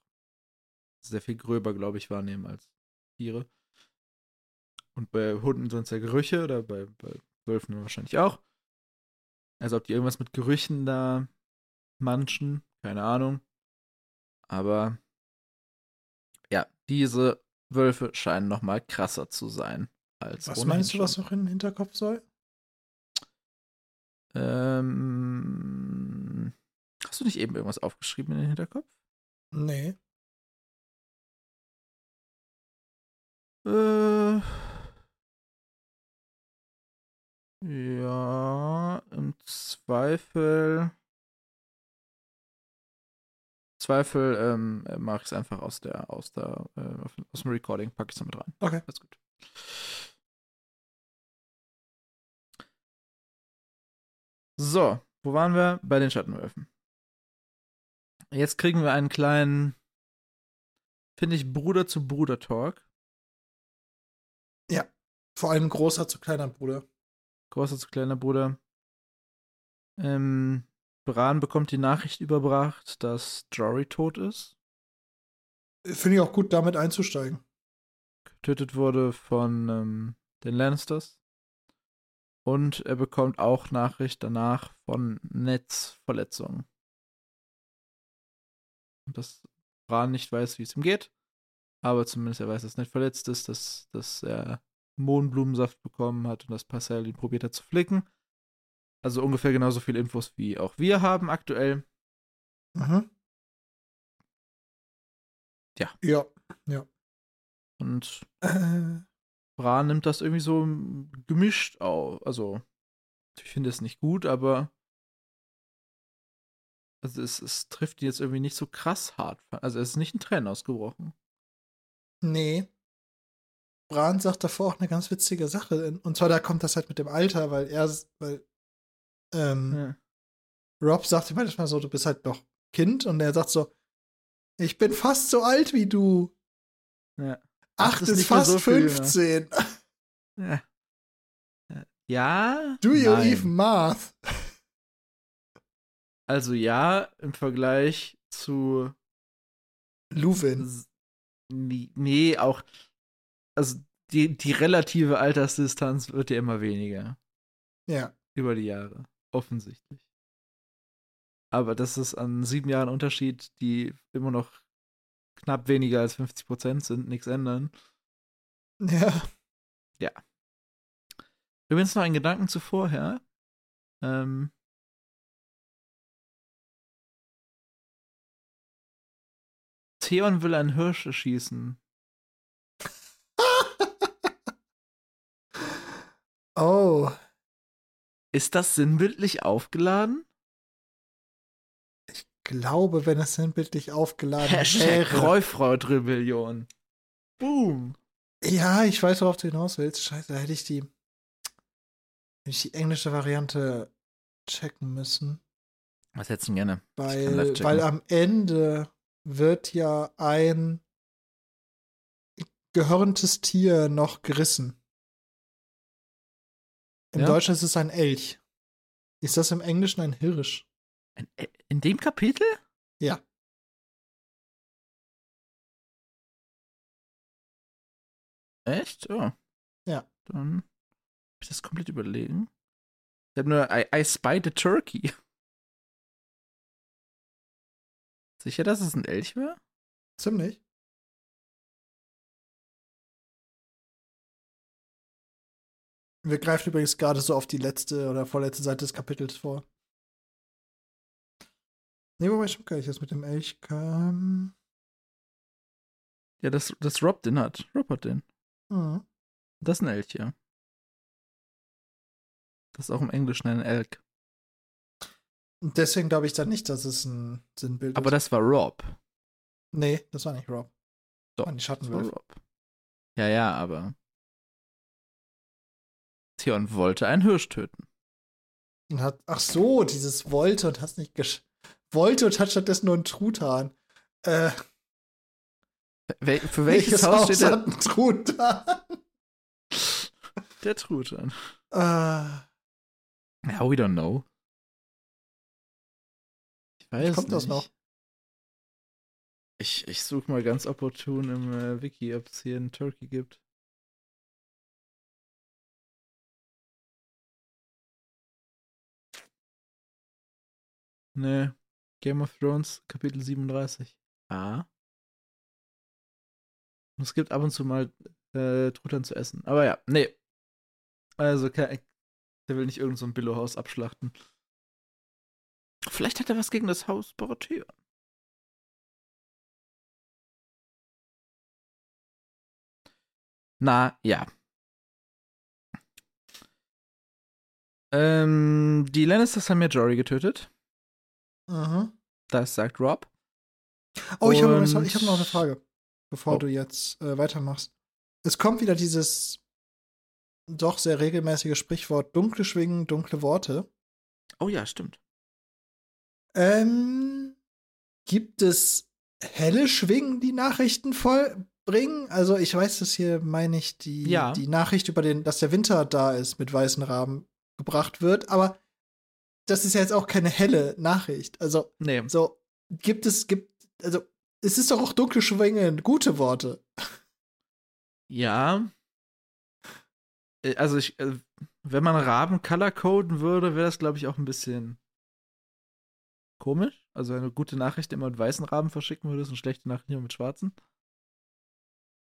[SPEAKER 1] sehr viel gröber, glaube ich, wahrnehmen als Tiere. Und bei Hunden sind es ja Gerüche oder bei, bei Wölfen wahrscheinlich auch. Also ob die irgendwas mit Gerüchen da manchen, keine Ahnung. Aber ja, diese Wölfe scheinen noch mal krasser zu sein als
[SPEAKER 2] Was meinst du, was noch in den Hinterkopf soll?
[SPEAKER 1] Ähm, hast du nicht eben irgendwas aufgeschrieben in den Hinterkopf?
[SPEAKER 2] Nee.
[SPEAKER 1] Äh, ja, im Zweifel. Zweifel ähm, äh, mache ich es einfach aus der, aus der, äh, aus dem Recording, packe ich es mit rein.
[SPEAKER 2] Okay.
[SPEAKER 1] Alles gut. So, wo waren wir? Bei den Schattenwölfen. Jetzt kriegen wir einen kleinen, finde ich, Bruder zu Bruder Talk.
[SPEAKER 2] Ja. Vor allem großer zu kleiner Bruder.
[SPEAKER 1] Großer zu kleiner Bruder. Ähm, Bran bekommt die Nachricht überbracht, dass Jory tot ist.
[SPEAKER 2] Finde ich auch gut, damit einzusteigen.
[SPEAKER 1] Getötet wurde von ähm, den Lannisters. Und er bekommt auch Nachricht danach von Neds Verletzungen. Und dass Bran nicht weiß, wie es ihm geht. Aber zumindest er weiß, dass er nicht verletzt ist, dass, dass er Mohnblumensaft bekommen hat und dass Parcell ihn probiert hat zu flicken. Also ungefähr genauso viele Infos wie auch wir haben aktuell.
[SPEAKER 2] Mhm.
[SPEAKER 1] Ja.
[SPEAKER 2] Ja, ja.
[SPEAKER 1] Und äh. Bran nimmt das irgendwie so gemischt auf. Also, ich finde es nicht gut, aber also es, es trifft ihn jetzt irgendwie nicht so krass hart. Also es ist nicht ein Tränen ausgebrochen.
[SPEAKER 2] Nee. Bran sagt davor auch eine ganz witzige Sache. Und zwar, da kommt das halt mit dem Alter, weil er, weil ähm, ja. Rob sagt immer manchmal so, du bist halt noch Kind und er sagt so, ich bin fast so alt wie du.
[SPEAKER 1] Ja.
[SPEAKER 2] Acht ist, ist fast so 15.
[SPEAKER 1] Ja. ja.
[SPEAKER 2] Do you nein. even math?
[SPEAKER 1] Also ja, im Vergleich zu Nee, nee, auch. Also die, die relative Altersdistanz wird ja immer weniger
[SPEAKER 2] Ja.
[SPEAKER 1] über die Jahre. Offensichtlich. Aber das ist an sieben Jahren Unterschied, die immer noch knapp weniger als 50 Prozent sind, nichts ändern.
[SPEAKER 2] Ja.
[SPEAKER 1] Übrigens noch ein Gedanken zu vorher. Ähm, Theon will einen Hirsch erschießen.
[SPEAKER 2] oh.
[SPEAKER 1] Ist das sinnbildlich aufgeladen?
[SPEAKER 2] Glaube, wenn es sinnbildlich aufgeladen
[SPEAKER 1] Hashtag
[SPEAKER 2] wäre.
[SPEAKER 1] Reufraut-Rebellion. Boom.
[SPEAKER 2] Ja, ich weiß, worauf du hinaus willst. Scheiße, da hätte ich die, hätte ich die englische Variante checken müssen.
[SPEAKER 1] Was hättest du gerne?
[SPEAKER 2] Weil, weil am Ende wird ja ein gehörntes Tier noch gerissen. Im
[SPEAKER 1] Ja?
[SPEAKER 2] Deutschen ist es ein Elch. Ist das im Englischen ein Hirsch?
[SPEAKER 1] In, in dem Kapitel?
[SPEAKER 2] Ja.
[SPEAKER 1] Echt? Oh.
[SPEAKER 2] Ja.
[SPEAKER 1] Dann hab ich das komplett überlegen. Ich habe nur I, I spied a turkey. Sicher, dass es ein Elch war?
[SPEAKER 2] Ziemlich. Wir greifen übrigens gerade so auf die letzte oder vorletzte Seite des Kapitels vor. Nee, wobei stimmt gar nicht, das mit dem Elch kam.
[SPEAKER 1] Ja, das, das Rob den hat. Rob hat den.
[SPEAKER 2] Hm.
[SPEAKER 1] Das ist ein Elch, ja. Das ist auch im Englischen ein Elk.
[SPEAKER 2] Und deswegen glaube ich dann nicht, dass es ein Sinnbild
[SPEAKER 1] Aber
[SPEAKER 2] ist.
[SPEAKER 1] das war Rob.
[SPEAKER 2] Nee, das war nicht Rob.
[SPEAKER 1] Doch,
[SPEAKER 2] Waren die
[SPEAKER 1] war
[SPEAKER 2] Schattenwölfe.
[SPEAKER 1] Rob. Ja, ja, aber Theon wollte einen Hirsch töten.
[SPEAKER 2] Und hat, ach so, dieses wollte und hat nicht gesch wollte und hat stattdessen nur einen Truthahn. Äh,
[SPEAKER 1] Wel für welches, Haus steht
[SPEAKER 2] hat
[SPEAKER 1] der,
[SPEAKER 2] einen Truthahn?
[SPEAKER 1] der Truthahn?
[SPEAKER 2] Äh,
[SPEAKER 1] Ja, we don't know. Ich weiß
[SPEAKER 2] kommt
[SPEAKER 1] nicht.
[SPEAKER 2] das noch?
[SPEAKER 1] Ich, ich suche mal ganz opportun im äh, Wiki, ob es hier einen Turkey gibt. Nee. Game of Thrones, Kapitel 37. Ah. Und Es gibt ab und zu mal äh, Truthahn zu essen. Aber ja, nee. Also, der will nicht irgend so ein Billo-Haus abschlachten. Vielleicht hat er was gegen das Haus Baratheon. Na, ja. Ähm, die Lannisters haben ja Jory getötet.
[SPEAKER 2] Mhm.
[SPEAKER 1] Das sagt Rob.
[SPEAKER 2] Oh, ich habe ich hab noch eine Frage, bevor
[SPEAKER 1] Oh.
[SPEAKER 2] du jetzt äh, weitermachst. Es kommt wieder dieses doch sehr regelmäßige Sprichwort dunkle Schwingen, dunkle Worte.
[SPEAKER 1] Oh ja, stimmt.
[SPEAKER 2] Ähm, gibt es helle Schwingen, die Nachrichten vollbringen? Also ich weiß, dass hier, meine ich, die,
[SPEAKER 1] Ja.
[SPEAKER 2] die Nachricht über den, dass der Winter da ist mit weißen Raben gebracht wird, aber das ist ja jetzt auch keine helle Nachricht. Also
[SPEAKER 1] Nee.
[SPEAKER 2] so, gibt es, gibt, also es ist doch auch dunkle Schwingen, gute Worte.
[SPEAKER 1] Ja. Äh, Also ich, äh, wenn man Raben colorcoden würde, wäre das, glaube ich, auch ein bisschen komisch. Also eine gute Nachricht immer mit weißen Raben verschicken würdest und schlechte Nachricht immer mit schwarzen.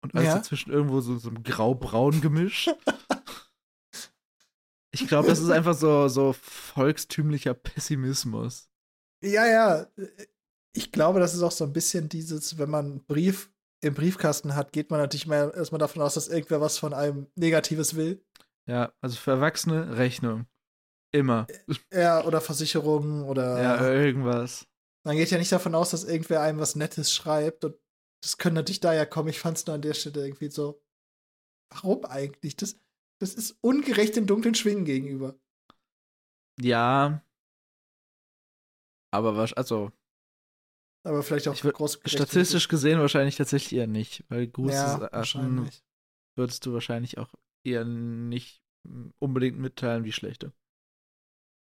[SPEAKER 1] Und alles
[SPEAKER 2] Ja.
[SPEAKER 1] dazwischen irgendwo so, so ein grau-braun Gemisch. ich glaube, das ist einfach so, so volkstümlicher Pessimismus.
[SPEAKER 2] Ja, ja. Ich glaube, das ist auch so ein bisschen dieses, wenn man einen Brief im Briefkasten hat, geht man natürlich mal erstmal davon aus, dass irgendwer was von einem Negatives will.
[SPEAKER 1] Ja, also für Erwachsene Rechnung. Immer.
[SPEAKER 2] Ja, oder Versicherungen oder.
[SPEAKER 1] Ja, irgendwas.
[SPEAKER 2] Man geht ja nicht davon aus, dass irgendwer einem was Nettes schreibt. Und das könnte natürlich daher kommen. Ich fand es nur an der Stelle irgendwie so. Warum eigentlich? Das, das ist ungerecht den dunklen Schwingen gegenüber.
[SPEAKER 1] Ja. Aber was, also
[SPEAKER 2] Aber vielleicht auch groß
[SPEAKER 1] statistisch gesehen wahrscheinlich tatsächlich eher nicht, weil gute
[SPEAKER 2] ja,
[SPEAKER 1] Sachen
[SPEAKER 2] wahrscheinlich.
[SPEAKER 1] würdest du wahrscheinlich auch eher nicht mm, unbedingt mitteilen wie schlechte.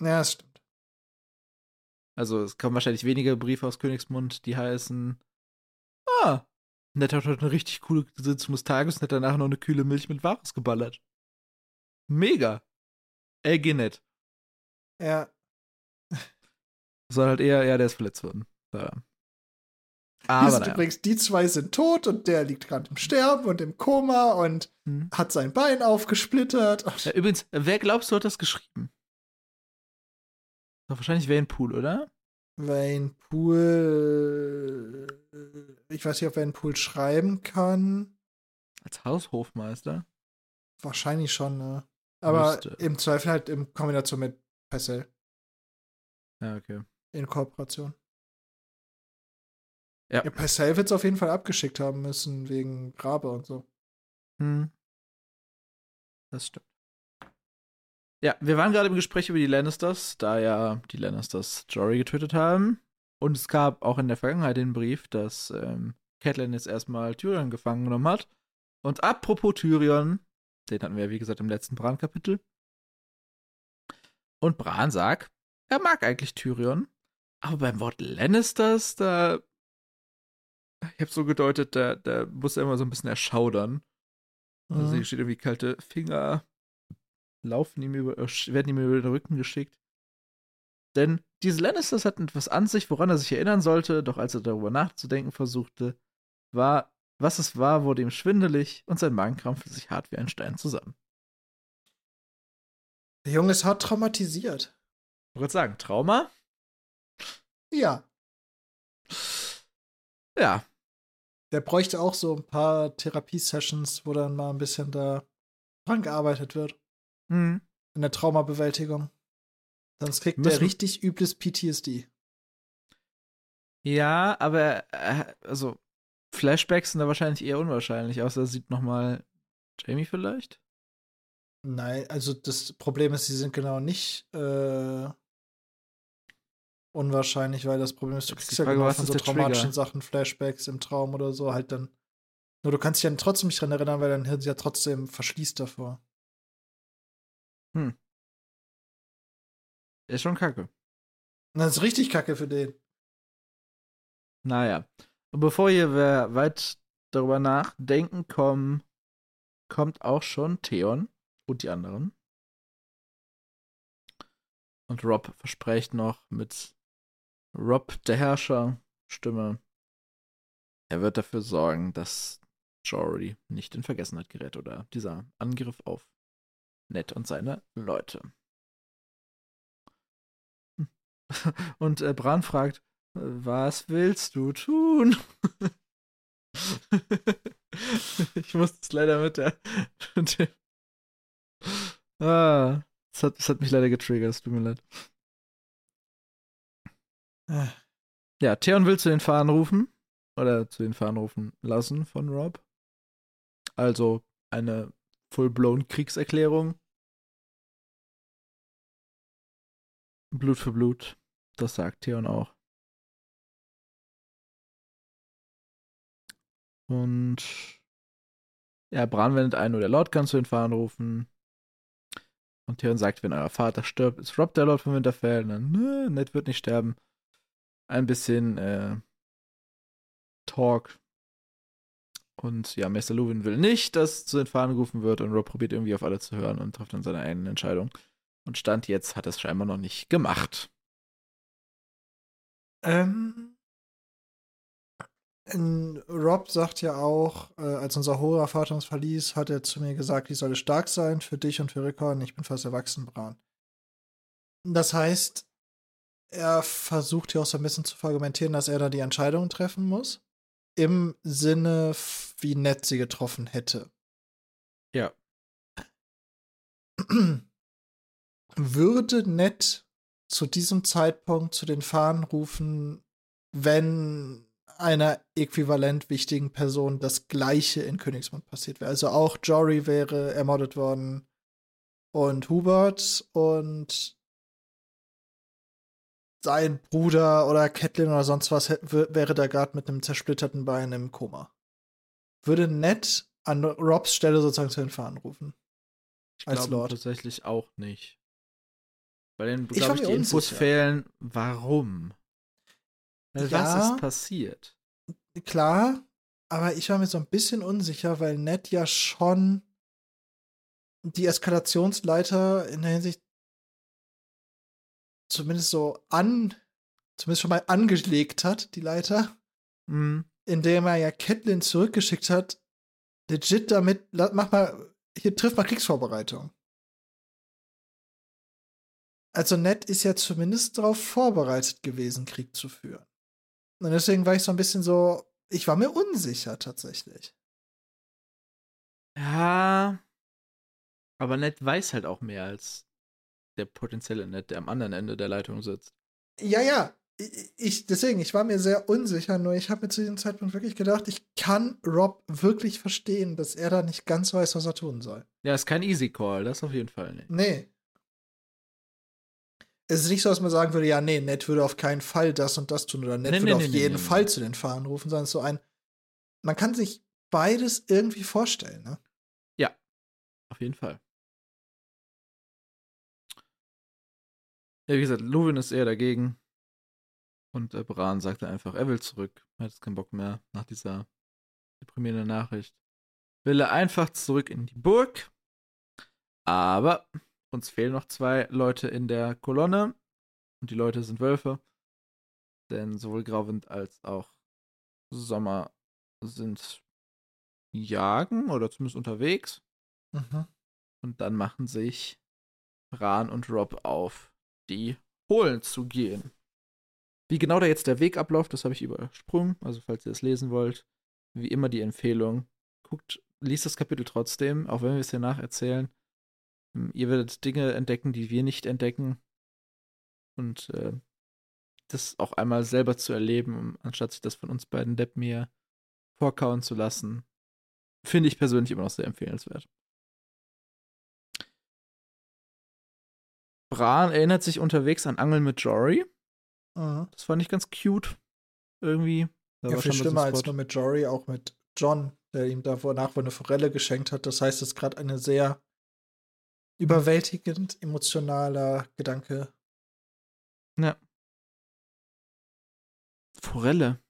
[SPEAKER 2] Ja, das stimmt.
[SPEAKER 1] Also es kommen wahrscheinlich wenige Briefe aus Königsmund, die heißen, ah, Ned hat heute eine richtig coole Sitzung des Tages und hat danach noch eine kühle Milch mit Varus geballert. Mega. LG Ned.
[SPEAKER 2] Ja.
[SPEAKER 1] Soll halt eher, ja, der ist verletzt worden. Ja.
[SPEAKER 2] Aber naja. übrigens, die zwei sind tot und der liegt gerade im Sterben und im Koma und hm. hat sein Bein aufgesplittert.
[SPEAKER 1] Ja, übrigens, wer glaubst du hat das geschrieben? Doch wahrscheinlich Wayne Pool, oder?
[SPEAKER 2] Wayne Pool. Ich weiß nicht, ob Wayne Pool schreiben kann.
[SPEAKER 1] Als Haushofmeister?
[SPEAKER 2] Wahrscheinlich schon, ne? Aber Müsste. im Zweifel halt in Kombination mit Pessel.
[SPEAKER 1] Ja, okay.
[SPEAKER 2] In Kooperation. Ja. ja Pessel wird es auf jeden Fall abgeschickt haben müssen, wegen Grabe und so.
[SPEAKER 1] Hm. Das stimmt. Ja, wir waren gerade im Gespräch über die Lannisters, da ja die Lannisters Jory getötet haben. Und es gab auch in der Vergangenheit den Brief, dass ähm, Catelyn jetzt erstmal Tyrion gefangen genommen hat. Und apropos Tyrion, den hatten wir ja wie gesagt im letzten Bran-Kapitel. Und Bran sagt, er mag eigentlich Tyrion, aber beim Wort Lannisters, da. Ich habe so gedeutet, da, da muss er immer so ein bisschen erschaudern. Also mhm. hier steht irgendwie kalte Finger, laufen ihm über, äh, werden ihm über den Rücken geschickt. Denn diese Lannisters hatten etwas an sich, woran er sich erinnern sollte, doch als er darüber nachzudenken versuchte, war, was es war, wurde ihm schwindelig und sein Magen krampfte sich hart wie ein Stein zusammen.
[SPEAKER 2] Der Junge ist hart traumatisiert.
[SPEAKER 1] Ich würde sagen, Trauma?
[SPEAKER 2] Ja.
[SPEAKER 1] Ja.
[SPEAKER 2] Der bräuchte auch so ein paar Therapiesessions, wo dann mal ein bisschen da dran gearbeitet wird.
[SPEAKER 1] Mhm.
[SPEAKER 2] In der Traumabewältigung. Sonst kriegt Müssen der richtig übles PTSD.
[SPEAKER 1] Ja, aber äh, also Flashbacks sind da wahrscheinlich eher unwahrscheinlich, außer er sieht noch mal Jamie vielleicht.
[SPEAKER 2] Nein, also das Problem ist, sie sind genau nicht äh, unwahrscheinlich, weil das Problem ist, du kriegst ja genau von so traumatischen Trigger? Sachen, Flashbacks im Traum oder so, halt dann. Nur du kannst dich ja trotzdem nicht dran erinnern, weil dein Hirn sich ja trotzdem verschließt davor.
[SPEAKER 1] Hm. Ist schon kacke.
[SPEAKER 2] Das ist richtig kacke für den.
[SPEAKER 1] Naja. Und bevor wir weit darüber nachdenken kommen, kommt auch schon Theon und die anderen. Und Rob verspricht noch mit Rob, der Herrscher, Stimme. Er wird dafür sorgen, dass Jory nicht in Vergessenheit gerät oder dieser Angriff auf Ned und seine Leute. Und äh, Bran fragt, was willst du tun? ich muss es leider mit der. Mit dem ah, das hat, das hat mich leider getriggert, es tut mir leid. Ja, Theon will zu den Fahnen rufen. Oder zu den Fahnen rufen lassen von Rob. Also eine full-blown Kriegserklärung. Blut für Blut. Das sagt Theon auch. Und ja, Bran wendet ein, nur der Lord kann zu den Fahnen rufen. Und Theon sagt, wenn euer Vater stirbt, ist Rob der Lord von Winterfell. Und dann, ne, Ned wird nicht sterben. Ein bisschen äh, Talk. Und ja, Meister Luwin will nicht, dass zu den Fahnen gerufen wird. Und Rob probiert irgendwie auf alle zu hören und trifft dann seine eigene Entscheidung. Und Stand jetzt hat er es scheinbar noch nicht gemacht.
[SPEAKER 2] Ähm, Rob sagt ja auch, äh, als unser hoher Vater uns verließ, hat er zu mir gesagt, ich solle stark sein für dich und für Rickon. Ich bin fast erwachsen, Bran. Das heißt, er versucht hier auch so ein bisschen zu argumentieren, dass er da die Entscheidung treffen muss. Im Sinne, wie nett sie getroffen hätte.
[SPEAKER 1] Ja.
[SPEAKER 2] Würde nett zu diesem Zeitpunkt zu den Fahnen rufen, wenn einer äquivalent wichtigen Person das Gleiche in Königsmund passiert wäre. Also auch Jory wäre ermordet worden und Hubert und sein Bruder oder Catelyn oder sonst was wäre da gerade mit einem zersplitterten Bein im Koma. Würde Ned an Robs Stelle sozusagen zu den Fahnen rufen.
[SPEAKER 1] Ich als glaube Lord. tatsächlich auch nicht. Weil dann,
[SPEAKER 2] Ich
[SPEAKER 1] glaube ich,
[SPEAKER 2] mir
[SPEAKER 1] die Infos fehlen, warum.
[SPEAKER 2] Ja.
[SPEAKER 1] Was ist passiert?
[SPEAKER 2] Klar, aber ich war mir so ein bisschen unsicher, weil Ned ja schon die Eskalationsleiter in der Hinsicht zumindest so an, zumindest schon mal angelegt hat, die Leiter,
[SPEAKER 1] Hm.
[SPEAKER 2] indem er ja Catelyn zurückgeschickt hat, legit damit, mach mal, hier trifft mal Kriegsvorbereitung. Also Ned ist ja zumindest darauf vorbereitet gewesen, Krieg zu führen. Und deswegen war ich so ein bisschen so, ich war mir unsicher tatsächlich.
[SPEAKER 1] Ja. Aber Ned weiß halt auch mehr als der potenzielle Ned, der am anderen Ende der Leitung sitzt.
[SPEAKER 2] Ja, ja. Ich, deswegen, ich war mir sehr unsicher, nur ich habe mir zu diesem Zeitpunkt wirklich gedacht, ich kann Rob wirklich verstehen, dass er da nicht ganz weiß, was er tun soll.
[SPEAKER 1] Ja, ist kein Easy Call, das auf jeden Fall nicht.
[SPEAKER 2] Nee. Es ist nicht so, dass man sagen würde, ja, nee, Ned würde auf keinen Fall das und das tun oder Ned
[SPEAKER 1] Nee,
[SPEAKER 2] würde
[SPEAKER 1] nee,
[SPEAKER 2] auf
[SPEAKER 1] nee,
[SPEAKER 2] jeden Fall zu den Fahrern rufen, sondern es ist so ein, man kann sich beides irgendwie vorstellen, ne?
[SPEAKER 1] Auf jeden Fall. Ja, wie gesagt, Luwin ist eher dagegen. Und äh, Bran sagte einfach, er will zurück. Er hat jetzt keinen Bock mehr nach dieser deprimierenden Nachricht. Will er einfach zurück in die Burg. Aber uns fehlen noch zwei Leute in der Kolonne. Und die Leute sind Wölfe. Denn sowohl Grauwind als auch Sommer sind jagen oder zumindest unterwegs.
[SPEAKER 2] Mhm.
[SPEAKER 1] Und dann machen sich Bran und Rob auf, die holen zu gehen. Wie genau da jetzt der Weg abläuft, das habe ich übersprungen. Also, falls ihr es lesen wollt, wie immer die Empfehlung. Guckt, liest das Kapitel trotzdem, auch wenn wir es hier nacherzählen. Ähm, Ihr werdet Dinge entdecken, die wir nicht entdecken. Und äh, das auch einmal selber zu erleben, um, anstatt sich das von uns beiden Depp mir vorkauen zu lassen, finde ich persönlich immer noch sehr empfehlenswert. Bran erinnert sich unterwegs an Angeln mit Jory.
[SPEAKER 2] Mhm.
[SPEAKER 1] Das fand ich ganz cute. Irgendwie. Da
[SPEAKER 2] Ja, viel schlimmer als nur mit Jory, auch mit John, der ihm danach wohl eine Forelle geschenkt hat. Das heißt, es ist gerade eine sehr überwältigend emotionaler Gedanke.
[SPEAKER 1] Ja. Forelle.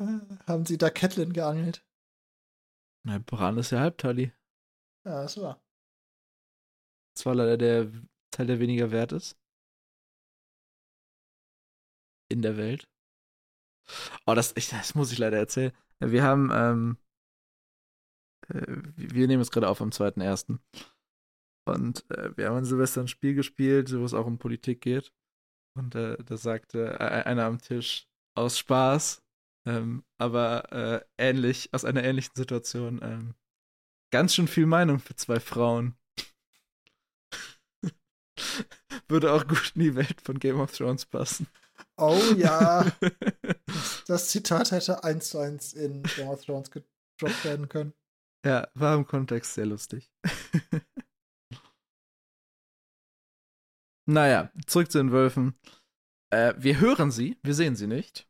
[SPEAKER 2] Äh, Haben sie da Catelyn geangelt?
[SPEAKER 1] Na, Bran ist ja Halbtali.
[SPEAKER 2] Ja, das war.
[SPEAKER 1] Das war leider der Teil, der weniger wert ist. In der Welt. Oh, das, ich, das muss ich leider erzählen. Wir haben, ähm, äh, wir nehmen es gerade auf am 2.1. Und äh, wir haben an Silvester ein Spiel gespielt, wo es auch um Politik geht. Und äh, da sagte äh, einer am Tisch aus Spaß, ähm, aber äh, ähnlich, aus einer ähnlichen Situation, ähm, ganz schön viel Meinung für zwei Frauen. Würde auch gut in die Welt von Game of Thrones passen.
[SPEAKER 2] Oh ja, das Zitat hätte eins zu eins in Game of Thrones gedroppt werden können.
[SPEAKER 1] Ja, war im Kontext sehr lustig. naja, zurück zu den Wölfen. Äh, wir hören sie, wir sehen sie nicht.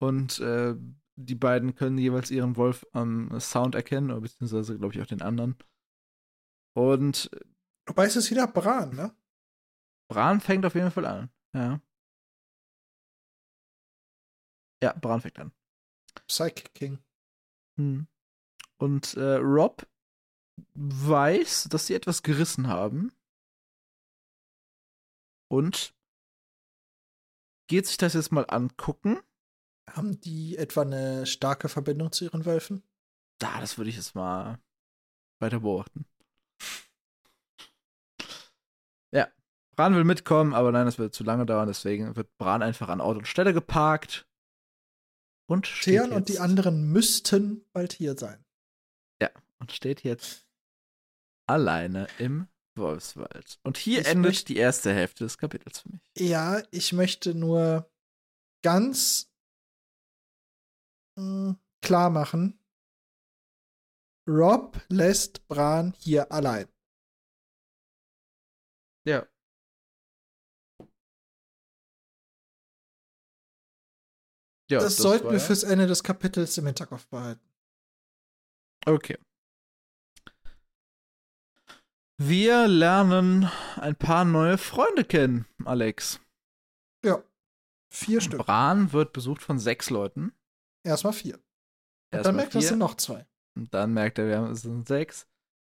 [SPEAKER 1] Und äh, die beiden können jeweils ihren Wolf am Sound erkennen, oder beziehungsweise, glaube ich, auch den anderen. Und
[SPEAKER 2] Wobei es ist wieder Bran, ne?
[SPEAKER 1] Bran fängt auf jeden Fall an. Ja. Ja, Bran fängt an.
[SPEAKER 2] Psychic King.
[SPEAKER 1] Hm. Und äh, Rob weiß, dass sie etwas gerissen haben. Und geht sich das jetzt mal angucken.
[SPEAKER 2] Haben die etwa eine starke Verbindung zu ihren Wölfen?
[SPEAKER 1] Da, das würde ich jetzt mal weiter beobachten. Ja, Bran will mitkommen, aber nein, das wird zu lange dauern, deswegen wird Bran einfach an Ort und Stelle geparkt. Und steht
[SPEAKER 2] Theon und die anderen müssten bald hier sein.
[SPEAKER 1] Und steht jetzt alleine im Wolfswald. Und hier
[SPEAKER 2] Ich
[SPEAKER 1] endet die erste Hälfte des Kapitels für mich.
[SPEAKER 2] Ja, ich möchte nur ganz mh, klar machen, Rob lässt Bran hier allein.
[SPEAKER 1] Ja. Ja,
[SPEAKER 2] das, sollten
[SPEAKER 1] war
[SPEAKER 2] wir
[SPEAKER 1] ja-
[SPEAKER 2] fürs Ende des Kapitels im Hinterkopf behalten.
[SPEAKER 1] Okay. Wir lernen ein paar neue Freunde kennen, Alex.
[SPEAKER 2] Ja. Vier Stück.
[SPEAKER 1] Bran wird besucht von sechs Leuten.
[SPEAKER 2] Erstmal vier. Und
[SPEAKER 1] Erstmal
[SPEAKER 2] dann merkt er, es sind noch zwei.
[SPEAKER 1] Und dann merkt er, wir haben, es sind sechs.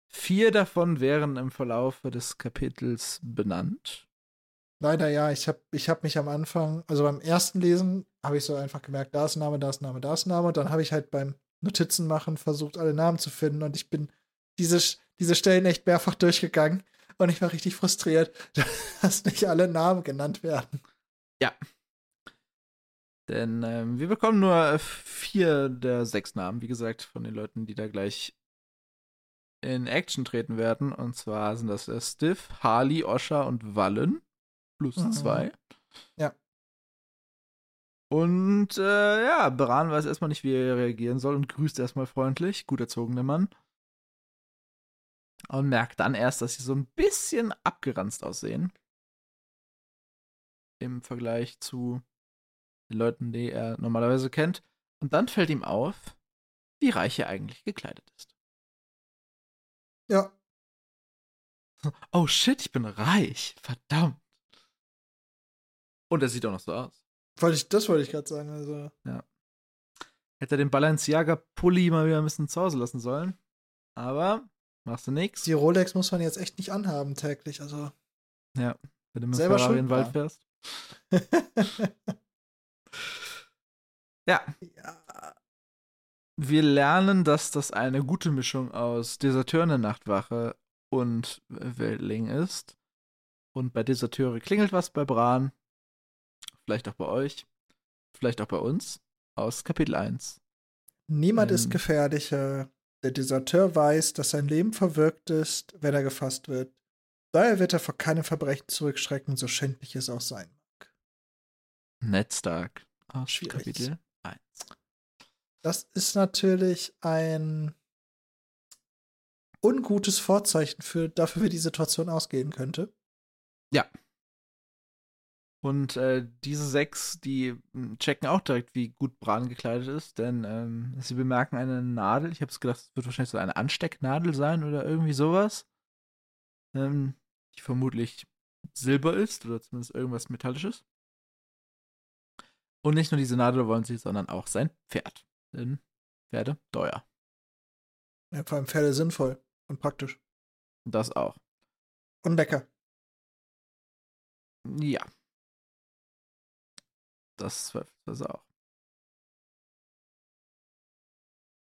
[SPEAKER 1] Vier davon wären im Verlauf des Kapitels benannt.
[SPEAKER 2] Leider ja, ich habe ich hab mich am Anfang, also beim ersten Lesen, habe ich so einfach gemerkt, da ist ein Name, da ist ein Name, da ist ein Name. Und dann habe ich halt beim Notizen machen versucht, alle Namen zu finden. Und ich bin diese, diese Stellen echt mehrfach durchgegangen. Und ich war richtig frustriert, dass nicht alle Namen genannt werden.
[SPEAKER 1] Denn ähm, wir bekommen nur vier der sechs Namen, wie gesagt, von den Leuten, die da gleich in Action treten werden. Und zwar sind das äh, Stiff, Harley, Osha und Wallen. Plus
[SPEAKER 2] Mhm.
[SPEAKER 1] zwei.
[SPEAKER 2] Ja.
[SPEAKER 1] Und äh, ja, Bran weiß erstmal nicht, wie er reagieren soll und grüßt erstmal freundlich. Gut erzogener Mann. Und merkt dann erst, dass sie so ein bisschen abgeranzt aussehen. Im Vergleich zu den Leuten, die er normalerweise kennt. Und dann fällt ihm auf, wie reich er eigentlich gekleidet ist.
[SPEAKER 2] Ja,
[SPEAKER 1] Oh shit, ich bin reich. Verdammt. Und er sieht auch noch so aus.
[SPEAKER 2] wollte ich, das wollte ich gerade sagen. Also,
[SPEAKER 1] Hätte er den Balenciaga-Pulli mal wieder ein bisschen zu Hause lassen sollen. Aber machst du nix.
[SPEAKER 2] die Rolex muss man jetzt echt nicht anhaben täglich. Also,
[SPEAKER 1] Wenn du mit
[SPEAKER 2] Selber
[SPEAKER 1] Ferrari in den Wald fährst. Ja,
[SPEAKER 2] ja,
[SPEAKER 1] wir lernen, dass das eine gute Mischung aus Deserteur in der Nachtwache und Weltling ist. Und bei Deserteure klingelt was bei Bran. Vielleicht auch bei euch. Vielleicht auch bei uns. Aus Kapitel 1.
[SPEAKER 2] niemand ist
[SPEAKER 1] Ähm.
[SPEAKER 2] gefährlicher. Der Deserteur weiß, dass sein Leben verwirkt ist, wenn er gefasst wird. Daher wird er vor keinem Verbrechen zurückschrecken, so schändlich es auch sein mag.
[SPEAKER 1] Ned Stark. Aus
[SPEAKER 2] Schwierig.
[SPEAKER 1] Kapitel 1.
[SPEAKER 2] Das ist natürlich ein ungutes Vorzeichen für dafür, wie die Situation ausgehen könnte.
[SPEAKER 1] Und äh, diese sechs, die m, checken auch direkt, wie gut Bran gekleidet ist, denn ähm, sie bemerken eine Nadel. Ich habe es gedacht, es wird wahrscheinlich so eine Anstecknadel sein oder irgendwie sowas. Ähm, die vermutlich Silber ist oder zumindest irgendwas Metallisches. Und nicht nur diese Nadel wollen sie, sondern auch sein Pferd. Denn Pferde teuer.
[SPEAKER 2] Ja, vor allem Pferde sinnvoll und praktisch.
[SPEAKER 1] Das auch.
[SPEAKER 2] Und lecker.
[SPEAKER 1] Ja. Das zweifelsohne auch.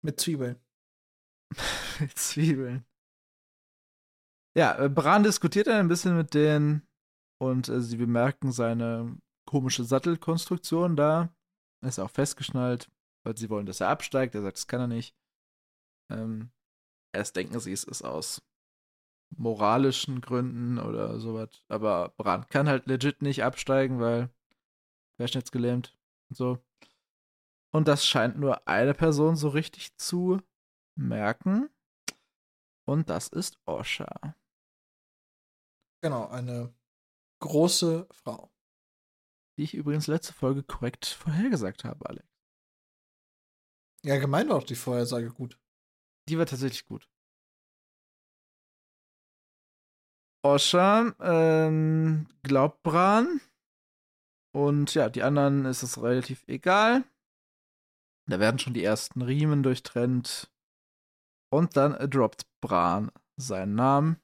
[SPEAKER 2] Mit Zwiebeln.
[SPEAKER 1] Mit Zwiebeln. Ja, äh, Bran diskutiert dann ein bisschen mit denen und äh, sie bemerken seine komische Sattelkonstruktion da. Er ist auch festgeschnallt, weil sie wollen, dass er absteigt. Er sagt, das kann er nicht. Ähm, erst denken sie, es ist aus moralischen Gründen oder sowas. Aber Bran kann halt legit nicht absteigen, weil querschnittsgelähmt und so. Und das scheint nur eine Person so richtig zu merken. Und das ist Osha.
[SPEAKER 2] Genau, eine große Frau.
[SPEAKER 1] Die ich übrigens letzte Folge korrekt vorhergesagt habe, Alex.
[SPEAKER 2] Ja, gemein war auch die Vorhersage gut.
[SPEAKER 1] Die war tatsächlich gut. Osha ähm, glaubt Bran. Und ja, die anderen ist es relativ egal. Da werden schon die ersten Riemen durchtrennt. Und dann droppt Bran seinen Namen.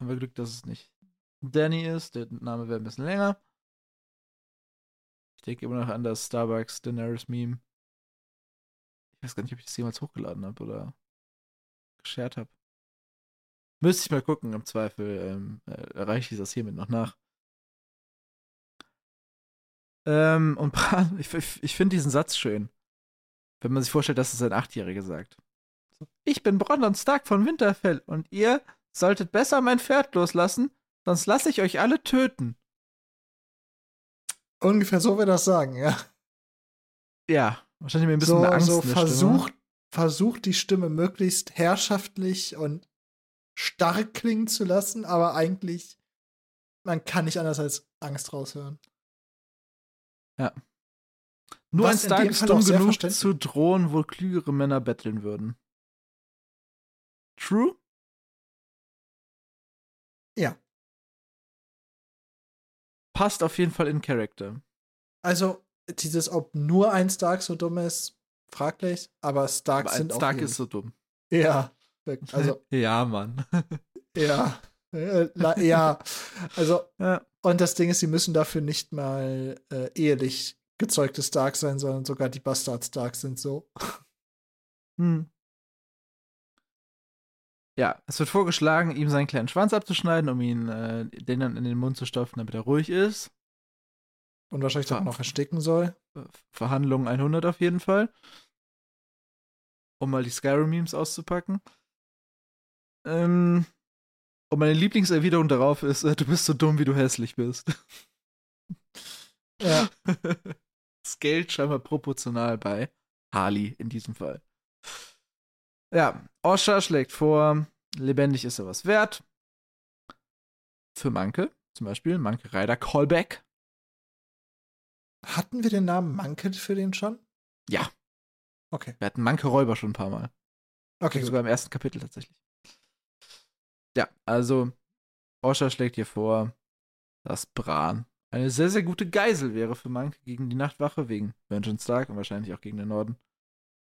[SPEAKER 1] Haben wir Glück, dass es nicht Danny ist. Der Name wäre ein bisschen länger. Ich denke immer noch an das Starbucks Daenerys Meme. Ich weiß gar nicht, ob ich das jemals hochgeladen habe oder geshared habe. Müsste ich mal gucken, im Zweifel ähm, äh, erreiche ich das hiermit noch nach. Ähm, und ich, ich, finde diesen Satz schön. Wenn man sich vorstellt, dass es ein Achtjähriger sagt. Ich bin Brandon Stark von Winterfell und ihr solltet besser mein Pferd loslassen, sonst lasse ich euch alle töten.
[SPEAKER 2] Ungefähr so wird das sagen, ja.
[SPEAKER 1] Ja, wahrscheinlich mit ein bisschen
[SPEAKER 2] so,
[SPEAKER 1] Angst.
[SPEAKER 2] so versucht, versucht die Stimme möglichst herrschaftlich und stark klingen zu lassen, aber eigentlich, man kann nicht anders als Angst raushören.
[SPEAKER 1] Nur ein
[SPEAKER 2] Was
[SPEAKER 1] Stark ist dumm genug zu drohen, wo klügere Männer betteln würden. True?
[SPEAKER 2] Ja.
[SPEAKER 1] Passt auf jeden Fall in Character.
[SPEAKER 2] Also, dieses, ob nur ein Stark so dumm ist, fraglich, aber Stark
[SPEAKER 1] Aber
[SPEAKER 2] sind
[SPEAKER 1] ein
[SPEAKER 2] auch.
[SPEAKER 1] Stark ist so dumm.
[SPEAKER 2] Ja. Also,
[SPEAKER 1] ja, Mann.
[SPEAKER 2] ja. Äh, ja. Also,
[SPEAKER 1] ja.
[SPEAKER 2] Und das Ding ist, sie müssen dafür nicht mal äh, ehelich gezeugte Stark sein, sondern sogar die Bastard Stark sind so.
[SPEAKER 1] Hm. Ja, es wird vorgeschlagen, ihm seinen kleinen Schwanz abzuschneiden, um ihn äh, den dann in den Mund zu stopfen, damit er ruhig ist.
[SPEAKER 2] Und wahrscheinlich auch
[SPEAKER 1] Ver-
[SPEAKER 2] noch ersticken soll.
[SPEAKER 1] Verhandlungen 100 auf jeden Fall. Um mal die Skyrim-Memes auszupacken. Ähm, und meine Lieblingserwiderung darauf ist, äh, du bist so dumm, wie du hässlich bist.
[SPEAKER 2] Ja.
[SPEAKER 1] Das Geld scheinbar proportional bei Harley in diesem Fall. Ja, Osha schlägt vor, lebendig ist er was wert. Für Manke, zum Beispiel, Manke Rider Callback.
[SPEAKER 2] Hatten wir den Namen Manke für den schon?
[SPEAKER 1] Ja.
[SPEAKER 2] Okay.
[SPEAKER 1] Wir hatten Manke Räuber schon ein paar Mal.
[SPEAKER 2] Okay.
[SPEAKER 1] Sogar im ersten Kapitel tatsächlich. Ja, also Osha schlägt hier vor, dass Bran eine sehr, sehr gute Geisel wäre für Manke gegen die Nachtwache, wegen Benjamin Stark und wahrscheinlich auch gegen den Norden.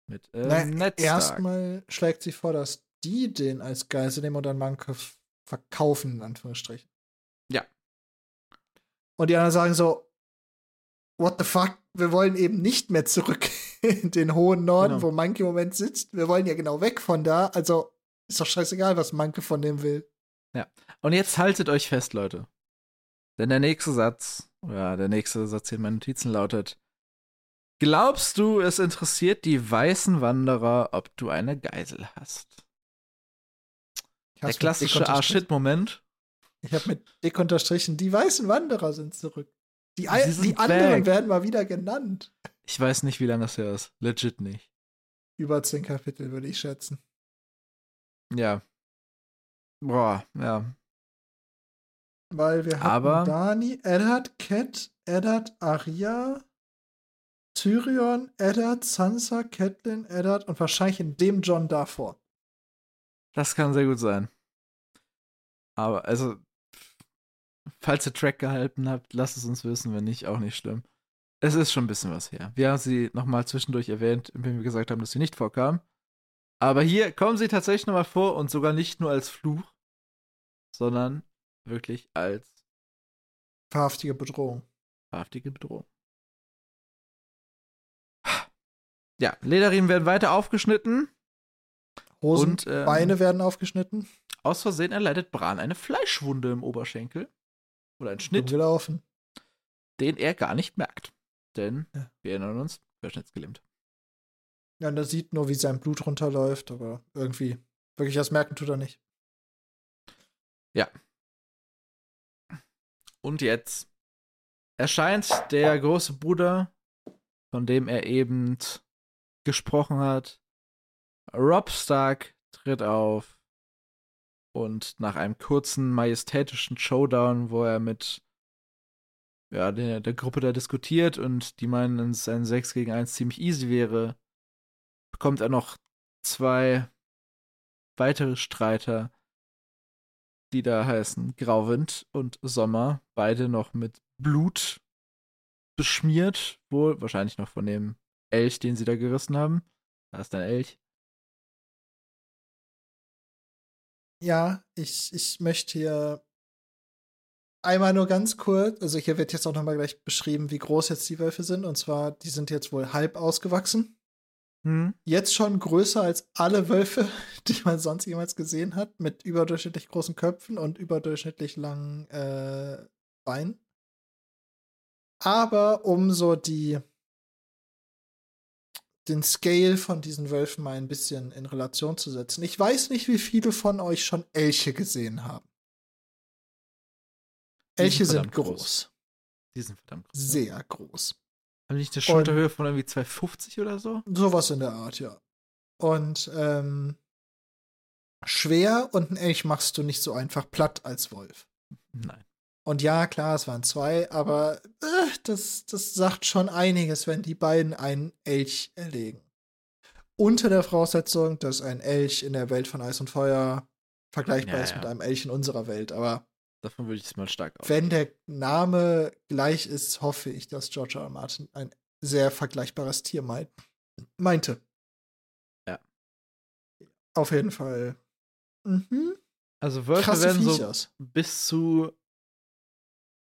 [SPEAKER 1] Mit äh,
[SPEAKER 2] Na,
[SPEAKER 1] Ned.
[SPEAKER 2] Erstmal schlägt sie vor, dass die den als Geisel nehmen und dann Manke verkaufen, in Anführungsstrichen.
[SPEAKER 1] Ja.
[SPEAKER 2] Und die anderen sagen so, what the fuck, wir wollen eben nicht mehr zurück in den hohen Norden,
[SPEAKER 1] Genau.
[SPEAKER 2] wo Manke im Moment sitzt. Wir wollen ja genau weg von da. Also ist doch scheißegal, was Manke von dem will.
[SPEAKER 1] Und jetzt haltet euch fest, Leute. Denn der nächste Satz, ja, der nächste Satz hier in meinen Notizen lautet: Glaubst du, es interessiert die weißen Wanderer, ob du eine Geisel hast?
[SPEAKER 2] Ich
[SPEAKER 1] Der klassische. Ah-Shit-Moment.
[SPEAKER 2] Ich habe mit dick unterstrichen, die weißen Wanderer sind zurück. Die,
[SPEAKER 1] sind
[SPEAKER 2] die anderen werden mal wieder genannt.
[SPEAKER 1] Ich weiß nicht, wie lange das her ist. Legit nicht.
[SPEAKER 2] Über zehn Kapitel, würde ich schätzen.
[SPEAKER 1] Ja. Boah, ja.
[SPEAKER 2] Weil wir hatten
[SPEAKER 1] Aber-
[SPEAKER 2] Dani, Eddard, Cat, Eddard, Arya, Tyrion, Eddard, Sansa, Catelyn, Eddard und wahrscheinlich in dem John davor.
[SPEAKER 1] Das kann sehr gut sein. Aber, also, falls ihr Track gehalten habt, lasst es uns wissen, wenn nicht, auch nicht schlimm. Es ist schon ein bisschen was her. Wir haben sie nochmal zwischendurch erwähnt, indem wir gesagt haben, dass sie nicht vorkam. Aber hier kommen sie tatsächlich nochmal vor und sogar nicht nur als Fluch, sondern wirklich als
[SPEAKER 2] Verhaftige Bedrohung.
[SPEAKER 1] wahrhaftige Bedrohung. Ja, Lederriemen werden weiter aufgeschnitten
[SPEAKER 2] Hosen,
[SPEAKER 1] und ähm,
[SPEAKER 2] Beine werden aufgeschnitten.
[SPEAKER 1] aus Versehen erleidet Bran eine Fleischwunde im Oberschenkel. Oder einen Schnitt.
[SPEAKER 2] gelaufen.
[SPEAKER 1] den er gar nicht merkt. Denn,
[SPEAKER 2] Ja.
[SPEAKER 1] wir erinnern uns, querschnittsgelähmt.
[SPEAKER 2] Ja, und er sieht nur, wie sein Blut runterläuft, aber irgendwie wirklich was merken tut er nicht.
[SPEAKER 1] Und jetzt erscheint der große Bruder, von dem er eben gesprochen hat. Rob Stark tritt auf und nach einem kurzen majestätischen Showdown, wo er mit ja, der, der Gruppe da diskutiert und die meinen, dass ein 6 gegen 1 ziemlich easy wäre, bekommt er noch zwei weitere Streiter, die da heißen Grauwind und Sommer, beide noch mit Blut beschmiert, wohl wahrscheinlich noch von dem Elch, den sie da gerissen haben. Da ist ein Elch.
[SPEAKER 2] Ja, ich, ich möchte hier einmal nur ganz kurz, also hier wird jetzt auch nochmal gleich beschrieben, wie groß jetzt die Wölfe sind. Und zwar, die sind jetzt wohl halb ausgewachsen.
[SPEAKER 1] Hm?
[SPEAKER 2] Jetzt schon größer als alle Wölfe, die man sonst jemals gesehen hat, mit überdurchschnittlich großen Köpfen und überdurchschnittlich langen äh, Beinen. Aber um so die den Scale von diesen Wölfen mal ein bisschen in Relation zu setzen. Ich weiß nicht, wie viele von euch schon Elche gesehen haben.
[SPEAKER 1] Sind
[SPEAKER 2] Elche sind
[SPEAKER 1] verdammt groß.
[SPEAKER 2] groß.
[SPEAKER 1] Die sind verdammt groß.
[SPEAKER 2] Sehr groß.
[SPEAKER 1] Haben die nicht eine Schulterhöhe von irgendwie 2,50 oder so?
[SPEAKER 2] Sowas in der Art, ja. Und ähm, schwer und ein Elch machst du nicht so einfach platt als Wolf.
[SPEAKER 1] Nein.
[SPEAKER 2] Und ja, klar, es waren zwei, aber äh, das, das sagt schon einiges, wenn die beiden einen Elch erlegen. Unter der Voraussetzung, dass ein Elch in der Welt von Eis und Feuer vergleichbar
[SPEAKER 1] Ja,
[SPEAKER 2] ist
[SPEAKER 1] ja.
[SPEAKER 2] mit einem Elch in unserer Welt. Aber
[SPEAKER 1] Davon würde ich es mal stark aus.
[SPEAKER 2] Wenn der Name gleich ist, hoffe ich, dass George R. R. Martin ein sehr vergleichbares Tier meint, meinte.
[SPEAKER 1] Ja.
[SPEAKER 2] Auf jeden Fall. Mhm.
[SPEAKER 1] Also Wölfe
[SPEAKER 2] Krasse
[SPEAKER 1] werden so
[SPEAKER 2] Viechers.
[SPEAKER 1] bis zu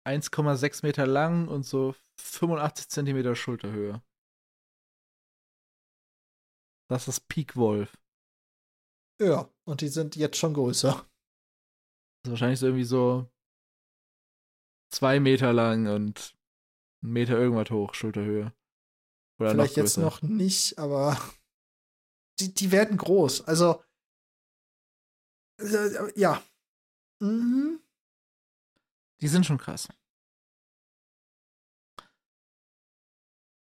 [SPEAKER 1] 1,6 Meter lang und so 85 Zentimeter Schulterhöhe. Das ist Peak Wolf.
[SPEAKER 2] Ja, und die sind jetzt schon größer.
[SPEAKER 1] Das ist wahrscheinlich so irgendwie so zwei Meter lang und ein Meter irgendwas hoch, Schulterhöhe. Oder
[SPEAKER 2] Vielleicht
[SPEAKER 1] noch
[SPEAKER 2] jetzt noch nicht, aber die, die werden groß. Also, äh, ja. Mhm.
[SPEAKER 1] Die sind schon krass.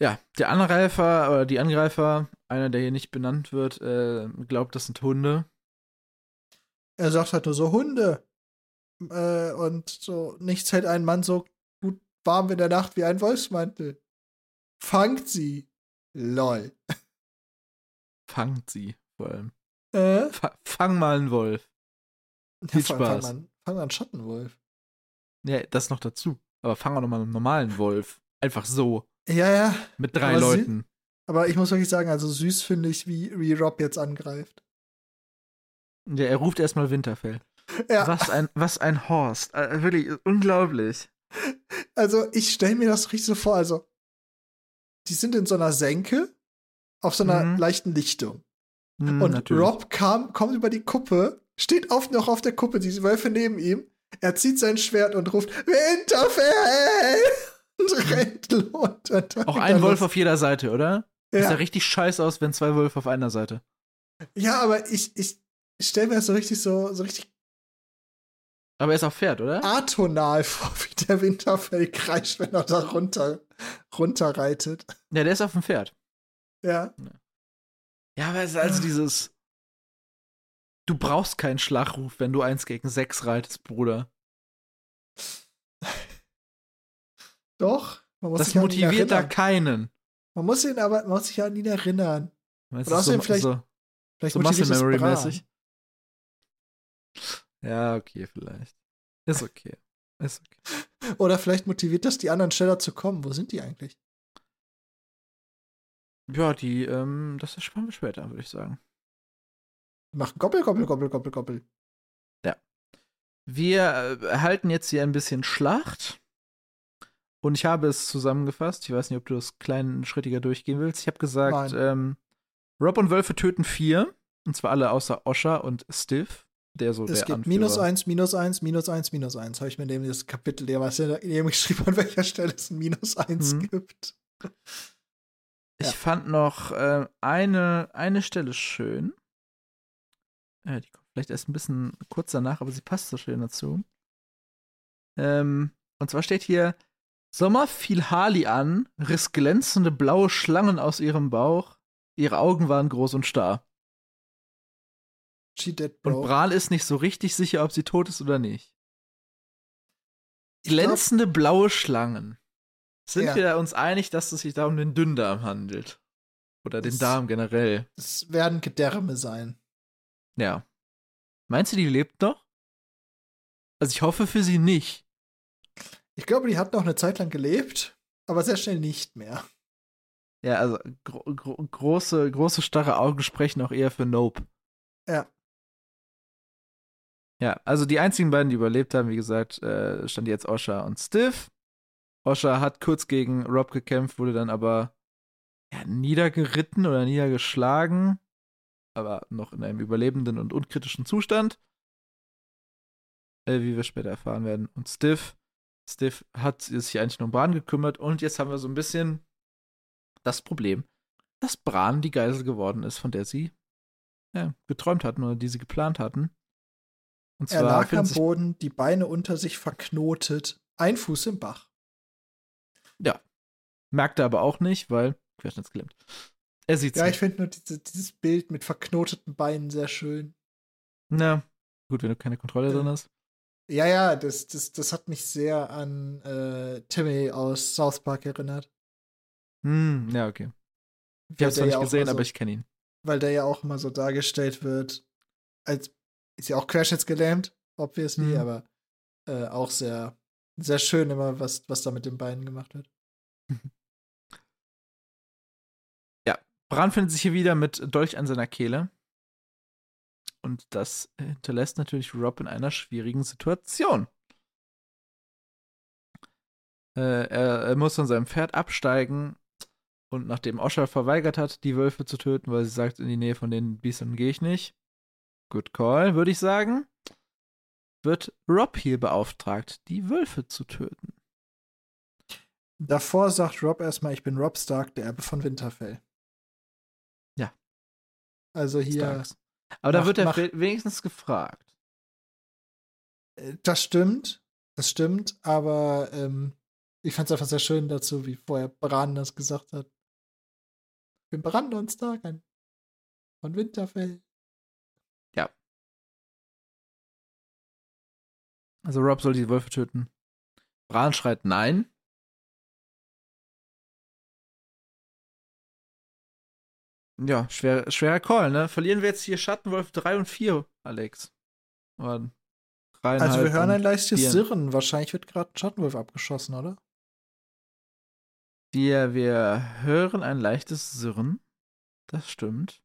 [SPEAKER 1] Ja, der Angreifer oder die Angreifer, einer, der hier nicht benannt wird, äh, glaubt, das sind Hunde.
[SPEAKER 2] Er sagt halt nur so Hunde. Äh, und so, nichts hält einen Mann so gut warm in der Nacht wie ein Wolfsmantel. Fangt sie. Lol.
[SPEAKER 1] Fangt sie vor allem.
[SPEAKER 2] Äh?
[SPEAKER 1] Fa fang mal einen Wolf. Viel
[SPEAKER 2] fang,
[SPEAKER 1] Spaß.
[SPEAKER 2] Fang mal, fang mal einen Schattenwolf.
[SPEAKER 1] Ja, das noch dazu. Aber fang auch noch mal einen normalen Wolf. Einfach so.
[SPEAKER 2] Ja, ja.
[SPEAKER 1] Mit drei
[SPEAKER 2] Aber
[SPEAKER 1] Leuten.
[SPEAKER 2] Aber ich muss wirklich sagen, also süß finde ich, wie, wie Rob jetzt angreift.
[SPEAKER 1] Ja, er ruft erstmal Winterfell.
[SPEAKER 2] Ja,
[SPEAKER 1] Was ein, was ein Horst. Äh, wirklich, unglaublich.
[SPEAKER 2] also ich stelle mir das richtig so vor, also die sind in so einer Senke auf so einer
[SPEAKER 1] Mhm.
[SPEAKER 2] leichten Lichtung.
[SPEAKER 1] Hm,
[SPEAKER 2] Und
[SPEAKER 1] natürlich.
[SPEAKER 2] Rob kam, kommt über die Kuppe, steht auf, noch auf der Kuppe, die Wölfe neben ihm. Er zieht sein Schwert und ruft Winterfell! Und rennt los.
[SPEAKER 1] Auch ein Wolf auf jeder Seite, oder? Sieht ja
[SPEAKER 2] Ja,
[SPEAKER 1] richtig scheiße aus, wenn zwei Wölfe auf einer Seite.
[SPEAKER 2] ja aber ich, ich stelle mir das so richtig so, so richtig
[SPEAKER 1] Aber er ist auf Pferd, oder?
[SPEAKER 2] atonal vor, wie der Winterfell kreischt, wenn er da runter, runterreitet.
[SPEAKER 1] Ja, der ist auf dem Pferd.
[SPEAKER 2] Ja.
[SPEAKER 1] Ja, aber es ist also dieses. Du brauchst keinen Schlachruf, wenn du eins gegen sechs reitest, Bruder.
[SPEAKER 2] Doch.
[SPEAKER 1] Das
[SPEAKER 2] ihn
[SPEAKER 1] motiviert da keinen.
[SPEAKER 2] Man muss ihn aber, man muss sich an ihn erinnern.
[SPEAKER 1] Weißt
[SPEAKER 2] Oder
[SPEAKER 1] du,
[SPEAKER 2] außerdem
[SPEAKER 1] so,
[SPEAKER 2] vielleicht-
[SPEAKER 1] so,
[SPEAKER 2] Vielleicht
[SPEAKER 1] so Muscle Memory mäßig. Ja, okay, vielleicht. Ist okay. Ist okay.
[SPEAKER 2] Oder vielleicht motiviert das die anderen schneller zu kommen. Wo sind die eigentlich?
[SPEAKER 1] Ja, die, ähm, das ersparen wir später, würde ich sagen.
[SPEAKER 2] Machen Goppel, Goppel, Goppel, Goppel, Goppel.
[SPEAKER 1] Wir äh, erhalten jetzt hier ein bisschen Schlacht. Und ich habe es zusammengefasst. Ich weiß nicht, ob du das kleinschrittiger durchgehen willst. Ich habe gesagt, ähm, Rob und Wölfe töten vier. Und zwar alle außer Osha und Stiff, der so
[SPEAKER 2] Es
[SPEAKER 1] der Anführer.
[SPEAKER 2] minus eins, minus eins, minus eins, minus eins. Habe ich mir in dem das Kapitel, der was in dem geschrieben, an welcher Stelle es ein minus eins
[SPEAKER 1] Mhm.
[SPEAKER 2] gibt.
[SPEAKER 1] Ich
[SPEAKER 2] Ja.
[SPEAKER 1] fand noch äh, eine, eine Stelle schön. Äh, die kommt vielleicht erst ein bisschen kurz danach, aber sie passt so schön dazu. Ähm, und zwar steht hier: Sommer fiel Harley an, riss glänzende blaue Schlangen aus ihrem Bauch. Ihre Augen waren groß und starr.
[SPEAKER 2] She dead,
[SPEAKER 1] Und
[SPEAKER 2] bro.
[SPEAKER 1] Bran ist nicht so richtig sicher, ob sie tot ist oder nicht. Glänzende blaue Schlangen. Sind
[SPEAKER 2] Ja.
[SPEAKER 1] wir uns einig, dass es sich da um den Dünndarm handelt? Oder den
[SPEAKER 2] Das-
[SPEAKER 1] Darm generell?
[SPEAKER 2] Es werden Gedärme sein.
[SPEAKER 1] Ja. Meinst du, die lebt noch? Also ich hoffe für sie nicht.
[SPEAKER 2] Ich glaube, die hat noch eine Zeit lang gelebt, aber sehr schnell nicht mehr.
[SPEAKER 1] Ja, also gro gro große, große, starre Augen sprechen auch eher für Nope.
[SPEAKER 2] Ja.
[SPEAKER 1] Ja, also die einzigen beiden, die überlebt haben, wie gesagt, äh, stand jetzt Osha und Stiff. Osha hat kurz gegen Rob gekämpft, wurde dann aber ja, niedergeritten oder niedergeschlagen, aber noch in einem überlebenden und unkritischen Zustand. Äh, wie wir später erfahren werden. Und Stiff, Stiff hat sich eigentlich nur um Bran gekümmert und jetzt haben wir so ein bisschen das Problem, dass Bran die Geisel geworden ist, von der sie ja, geträumt hatten oder die sie geplant hatten. Und
[SPEAKER 2] Er
[SPEAKER 1] zwar
[SPEAKER 2] lag am Boden, die Beine unter sich verknotet, ein Fuß im Bach.
[SPEAKER 1] merkte aber auch nicht, weil querschnittsgelähmt. Er sieht
[SPEAKER 2] Ja, ich
[SPEAKER 1] nicht.
[SPEAKER 2] finde nur diese, dieses Bild mit verknoteten Beinen sehr schön.
[SPEAKER 1] Na, gut, wenn du keine Kontrolle
[SPEAKER 2] Äh,
[SPEAKER 1] drin hast.
[SPEAKER 2] Ja, ja, das, das, das hat mich sehr an äh, Timmy aus South Park erinnert.
[SPEAKER 1] Hm, ja, okay. Ich habe es zwar nicht
[SPEAKER 2] ja
[SPEAKER 1] gesehen,
[SPEAKER 2] so,
[SPEAKER 1] aber ich kenne ihn.
[SPEAKER 2] Weil der ja auch immer so dargestellt wird, als ist ja auch querschnittsgelähmt, obviously,
[SPEAKER 1] Mhm.
[SPEAKER 2] aber äh, auch sehr, sehr schön immer, was, was da mit den Beinen gemacht wird.
[SPEAKER 1] Ja, Bran findet sich hier wieder mit Dolch an seiner Kehle. Und das hinterlässt natürlich Rob in einer schwierigen Situation. Äh, er, er, muss von seinem Pferd absteigen und nachdem Osha verweigert hat, die Wölfe zu töten, weil sie sagt, in die Nähe von den Biestern gehe ich nicht. Good call, würde ich sagen. Wird Rob hier beauftragt, die Wölfe zu töten.
[SPEAKER 2] Davor sagt Rob erstmal, ich bin Rob Stark, der Erbe von Winterfell.
[SPEAKER 1] Ja.
[SPEAKER 2] Also hier.
[SPEAKER 1] Starks. Aber da wird er wenigstens gefragt.
[SPEAKER 2] Äh, das stimmt. Das stimmt, aber ähm, ich fand es einfach sehr schön dazu, wie vorher Bran das gesagt hat. Ich bin Brandon Stark ein von Winterfell.
[SPEAKER 1] Also Rob soll die Wölfe töten. Bran schreit nein. Ja, schwer, schwerer Call, ne? Verlieren wir jetzt hier Schattenwolf 3 und 4, Alex.
[SPEAKER 2] Oder also wir hören ein leichtes Sirren. Wahrscheinlich wird gerade ein Schattenwolf abgeschossen, oder?
[SPEAKER 1] Wir, wir hören ein leichtes Sirren. Das stimmt.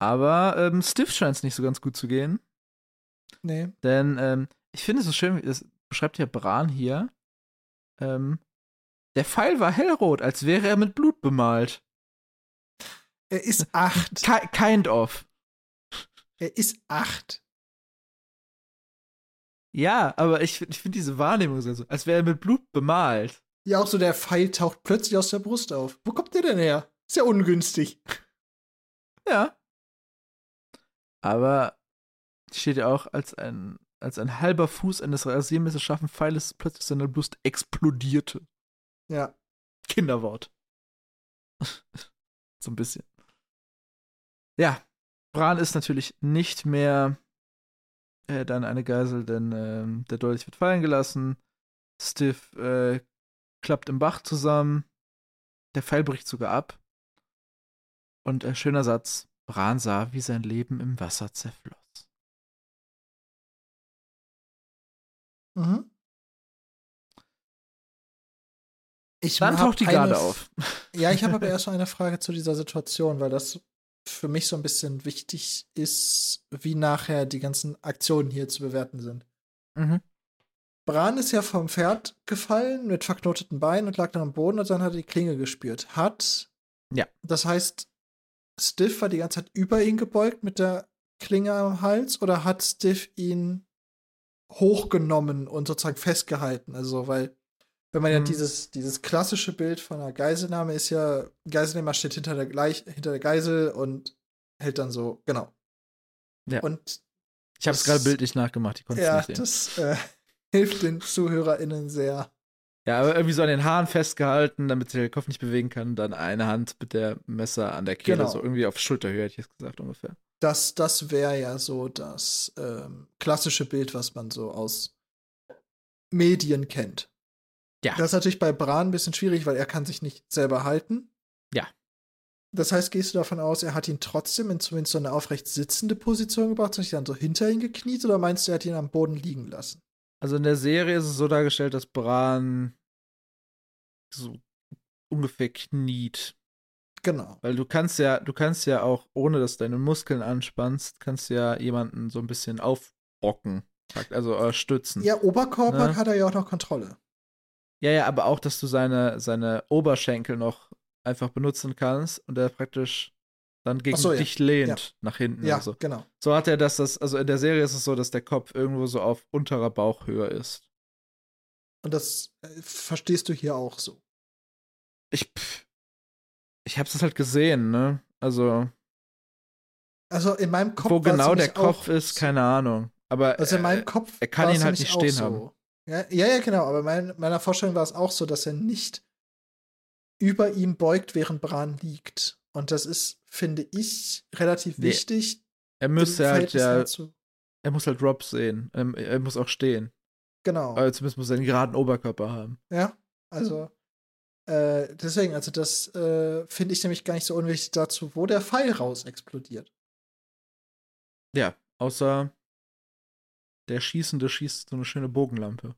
[SPEAKER 1] Aber ähm, Stiff scheint es nicht so ganz gut zu gehen.
[SPEAKER 2] Nee.
[SPEAKER 1] Denn ähm, ich finde es so schön, das beschreibt ja Bran hier. Ähm, der Pfeil war hellrot, als wäre er mit Blut bemalt.
[SPEAKER 2] Er ist acht.
[SPEAKER 1] kind of.
[SPEAKER 2] Er ist acht.
[SPEAKER 1] Ja, aber ich, ich finde diese Wahrnehmung so, als wäre er mit Blut bemalt.
[SPEAKER 2] Ja, auch so der Pfeil taucht plötzlich aus der Brust auf. Wo kommt der denn her? Ist ja ungünstig.
[SPEAKER 1] Ja. Aber steht ja auch als ein, als ein halber Fuß eines Rasiermessers scharfen Pfeiles plötzlich seine Brust explodierte.
[SPEAKER 2] Ja.
[SPEAKER 1] Kinderwort. so ein bisschen. Ja, Bran ist natürlich nicht mehr äh, dann eine Geisel, denn äh, der Dolch wird fallen gelassen. Stiff äh, klappt im Bach zusammen. Der Pfeil bricht sogar ab. Und ein schöner Satz. Bran sah, wie sein Leben im Wasser zerfloss.
[SPEAKER 2] Mhm.
[SPEAKER 1] Ich Dann taucht die Garde auf.
[SPEAKER 2] Ja, ich habe aber erst mal eine Frage zu dieser Situation, weil das für mich so ein bisschen wichtig ist, wie nachher die ganzen Aktionen hier zu bewerten sind.
[SPEAKER 1] Mhm.
[SPEAKER 2] Bran ist ja vom Pferd gefallen mit verknoteten Beinen und lag dann am Boden und dann hat er die Klinge gespürt. Hat.
[SPEAKER 1] Ja.
[SPEAKER 2] Das heißt, Stiff war die ganze Zeit über ihn gebeugt mit der Klinge am Hals oder hat Stiff ihn hochgenommen und sozusagen festgehalten? Also, weil, wenn man mhm. ja dieses, dieses klassische Bild von einer Geiselnahme ist ja, Geiselnehmer steht hinter der, gleich, hinter der Geisel und hält dann so, genau.
[SPEAKER 1] Ja.
[SPEAKER 2] Und
[SPEAKER 1] ich habe es gerade bildlich nachgemacht, ich konnte
[SPEAKER 2] ja,
[SPEAKER 1] es nicht
[SPEAKER 2] sehen. Das, äh, hilft den ZuhörerInnen sehr.
[SPEAKER 1] Ja, aber irgendwie so an den Haaren festgehalten, damit sich der Kopf nicht bewegen kann. Dann eine Hand mit der Messer an der Kehle, genau. so irgendwie auf Schulterhöhe, hätte ich jetzt gesagt, ungefähr.
[SPEAKER 2] Das, das wäre ja so das ähm, klassische Bild, was man so aus Medien kennt.
[SPEAKER 1] Ja.
[SPEAKER 2] Das ist natürlich bei Bran ein bisschen schwierig, weil er kann sich nicht selber halten.
[SPEAKER 1] Ja.
[SPEAKER 2] Das heißt, gehst du davon aus, er hat ihn trotzdem in zumindest so eine aufrecht sitzende Position gebracht, sich dann so hinter ihn gekniet, oder meinst du, er hat ihn am Boden liegen lassen?
[SPEAKER 1] Also in der Serie ist es so dargestellt, dass Bran so ungefähr kniet.
[SPEAKER 2] Genau.
[SPEAKER 1] Weil du kannst ja, du kannst ja auch, ohne dass deine Muskeln anspannst, kannst ja jemanden so ein bisschen aufbocken. Also äh, stützen.
[SPEAKER 2] Ja, Oberkörper ne? hat er ja auch noch Kontrolle.
[SPEAKER 1] Ja, ja, aber auch, dass du seine, seine Oberschenkel noch einfach benutzen kannst und er praktisch dann gegen so, dich ja. lehnt ja. nach hinten.
[SPEAKER 2] Ja,
[SPEAKER 1] so.
[SPEAKER 2] genau.
[SPEAKER 1] So hat er das, das, also in der Serie ist es so, dass der Kopf irgendwo so auf unterer Bauchhöhe ist.
[SPEAKER 2] Und das äh, verstehst du hier auch so.
[SPEAKER 1] Ich, pff, ich hab's das halt gesehen, ne? Also.
[SPEAKER 2] Also in meinem Kopf.
[SPEAKER 1] Wo genau der Kopf ist, keine Ahnung. Aber
[SPEAKER 2] also in meinem Kopf.
[SPEAKER 1] Er kann ihn halt nicht stehen so. haben.
[SPEAKER 2] Ja, ja, ja, genau. Aber mein, meiner Vorstellung war es auch so, dass er nicht über ihm beugt, während Bran liegt. Und das ist, finde ich, relativ nee. wichtig.
[SPEAKER 1] Er müsste halt ja. Er muss halt Rob sehen. Er, er muss auch stehen.
[SPEAKER 2] Genau.
[SPEAKER 1] Aber zumindest muss er einen geraden Oberkörper haben.
[SPEAKER 2] Ja, also. Äh, deswegen, also das äh, finde ich nämlich gar nicht so unwichtig dazu, wo der Pfeil raus explodiert.
[SPEAKER 1] Ja, außer der Schießende schießt so eine schöne Bogenlampe.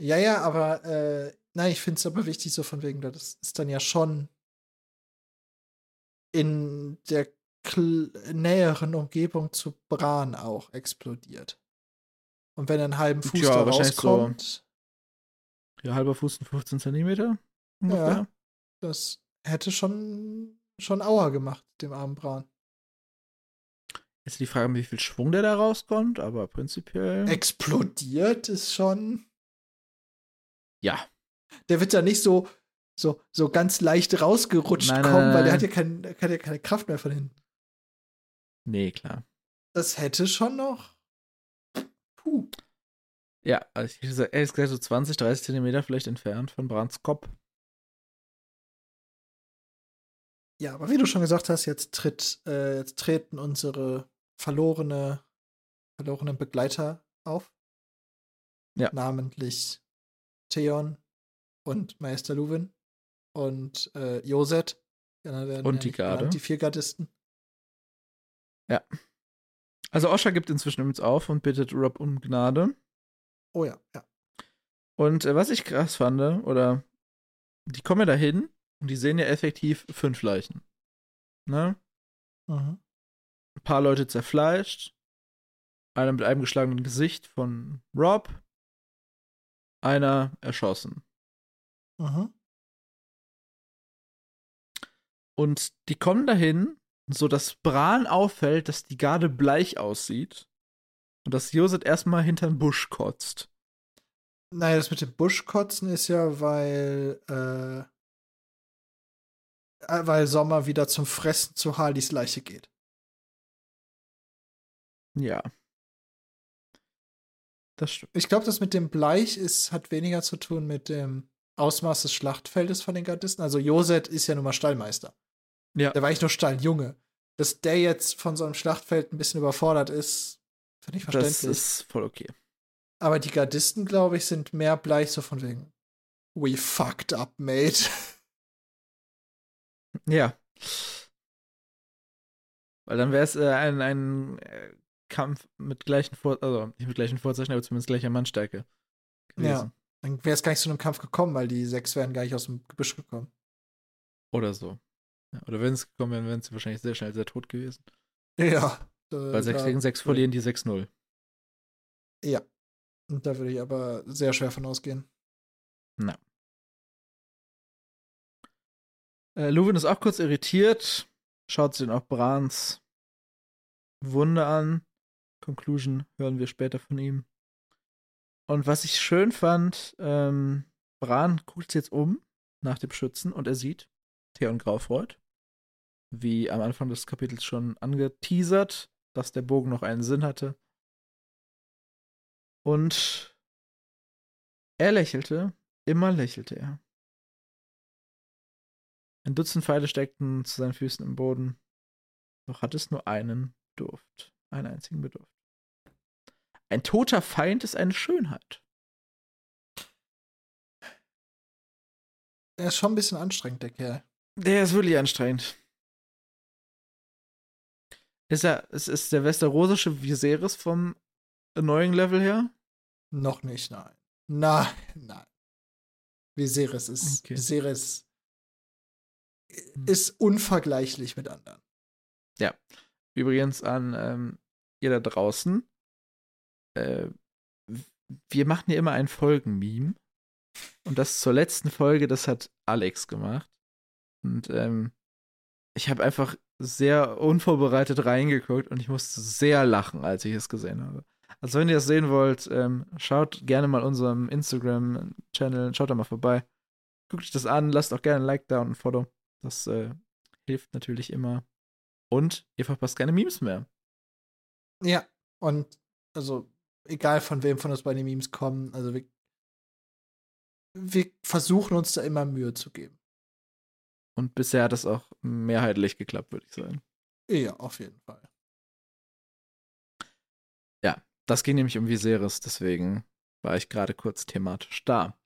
[SPEAKER 2] Ja, ja, aber äh, nein, ich finde es aber wichtig, so von wegen, das ist dann ja schon in der näheren Umgebung zu Bran auch explodiert. Und wenn er einen halben Fuß ja, da rauskommt. So,
[SPEAKER 1] ja, halber Fuß und 15 Zentimeter.
[SPEAKER 2] Ungefähr. Ja, das hätte schon, schon Aua gemacht, dem armen Bran.
[SPEAKER 1] Jetzt die Frage, wie viel Schwung der da rauskommt, aber prinzipiell.
[SPEAKER 2] Explodiert ist schon.
[SPEAKER 1] Ja.
[SPEAKER 2] Der wird ja nicht so, so, so ganz leicht rausgerutscht nein, kommen, nein, weil der hat ja, kein, der hat ja keine Kraft mehr von hinten.
[SPEAKER 1] Nee, klar.
[SPEAKER 2] Das hätte schon noch. Puh.
[SPEAKER 1] Ja, also ich hätte ehrlich gesagt so 20, 30 Zentimeter vielleicht entfernt von Brands Kopf.
[SPEAKER 2] Ja, aber wie du schon gesagt hast, jetzt tritt, äh, jetzt treten unsere verlorene, verlorenen Begleiter auf.
[SPEAKER 1] Ja.
[SPEAKER 2] Namentlich Theon und Meister Luwin und äh, Joset.
[SPEAKER 1] und die Garde.
[SPEAKER 2] Die vier Gardisten.
[SPEAKER 1] Ja. Also Osha gibt inzwischen übrigens auf und bittet Rob um Gnade.
[SPEAKER 2] Oh ja, ja.
[SPEAKER 1] Und äh, was ich krass fand, oder die kommen ja dahin und die sehen ja effektiv fünf Leichen. Ne? Mhm. Ein paar Leute zerfleischt. Einer mit einem geschlagenen Gesicht von Rob. Einer erschossen.
[SPEAKER 2] Mhm.
[SPEAKER 1] Und die kommen dahin, so dass Bran auffällt, dass die Garde bleich aussieht. Und dass Joset erstmal hinter den Busch kotzt.
[SPEAKER 2] Naja, das mit dem Buschkotzen ist ja, weil äh, äh, weil Sommer wieder zum Fressen zu Harleys Leiche geht.
[SPEAKER 1] Ja. Das stimmt.
[SPEAKER 2] Ich glaube, das mit dem Bleich ist, hat weniger zu tun mit dem Ausmaß des Schlachtfeldes von den Gardisten. Also Joset ist ja nun mal Stallmeister.
[SPEAKER 1] Ja.
[SPEAKER 2] Der war eigentlich nur Stalljunge. Dass der jetzt von so einem Schlachtfeld ein bisschen überfordert ist, finde ich verständlich.
[SPEAKER 1] Das ist voll okay.
[SPEAKER 2] Aber die Gardisten, glaube ich, sind mehr bleich so von wegen We fucked up, mate.
[SPEAKER 1] Ja. Weil dann wäre es äh, ein, ein äh, Kampf mit gleichen Vor also nicht mit gleichen Vorzeichen, aber zumindest gleicher Mannstärke.
[SPEAKER 2] Gewesen. Ja. Dann wäre es gar nicht zu einem Kampf gekommen, weil die sechs wären gar nicht aus dem Gebüsch gekommen.
[SPEAKER 1] Oder so. Oder wenn es gekommen wären, wären sie wahrscheinlich sehr schnell sehr tot gewesen.
[SPEAKER 2] Ja.
[SPEAKER 1] Weil 6 gegen 6 verlieren die 6-0.
[SPEAKER 2] Ja. Und da würde ich aber sehr schwer von ausgehen.
[SPEAKER 1] Na. Äh, Luwin ist auch kurz irritiert, schaut sich dann auch Brans Wunde an. Conclusion hören wir später von ihm. Und was ich schön fand, ähm, Bran guckt jetzt um nach dem Schützen und er sieht Theon Graufreud, wie am Anfang des Kapitels schon angeteasert, dass der Bogen noch einen Sinn hatte. Und er lächelte, immer lächelte er. Ein Dutzend Pfeile steckten zu seinen Füßen im Boden, doch hat es nur einen Durft, einen einzigen Bedurft. Ein toter Feind ist eine Schönheit.
[SPEAKER 2] Er ist schon ein bisschen anstrengend, der Kerl.
[SPEAKER 1] Der ist wirklich anstrengend. Ist er, ist, ist der westerosische Viserys vom neuen Level her?
[SPEAKER 2] Noch nicht, nein. Nein, nein. Viserys ist, okay. Viserys hm. ist unvergleichlich mit anderen.
[SPEAKER 1] Ja. Übrigens an ähm, ihr da draußen. Äh, wir machen ja immer ein Folgen-Meme. Und das zur letzten Folge, das hat Alex gemacht. Und ähm, ich habe einfach sehr unvorbereitet reingeguckt und ich musste sehr lachen, als ich es gesehen habe. Also wenn ihr das sehen wollt, ähm, schaut gerne mal unserem Instagram-Channel, schaut da mal vorbei. Guckt euch das an, lasst auch gerne ein Like da und ein Follow. Das äh, hilft natürlich immer. Und ihr verpasst keine Memes mehr.
[SPEAKER 2] Ja, und also egal von wem von uns beiden Memes kommen, also wir, wir versuchen uns da immer Mühe zu geben.
[SPEAKER 1] Und bisher hat es auch mehrheitlich geklappt, würde ich sagen.
[SPEAKER 2] Ja, auf jeden Fall.
[SPEAKER 1] Ja, das ging nämlich um Viserys, deswegen war ich gerade kurz thematisch da.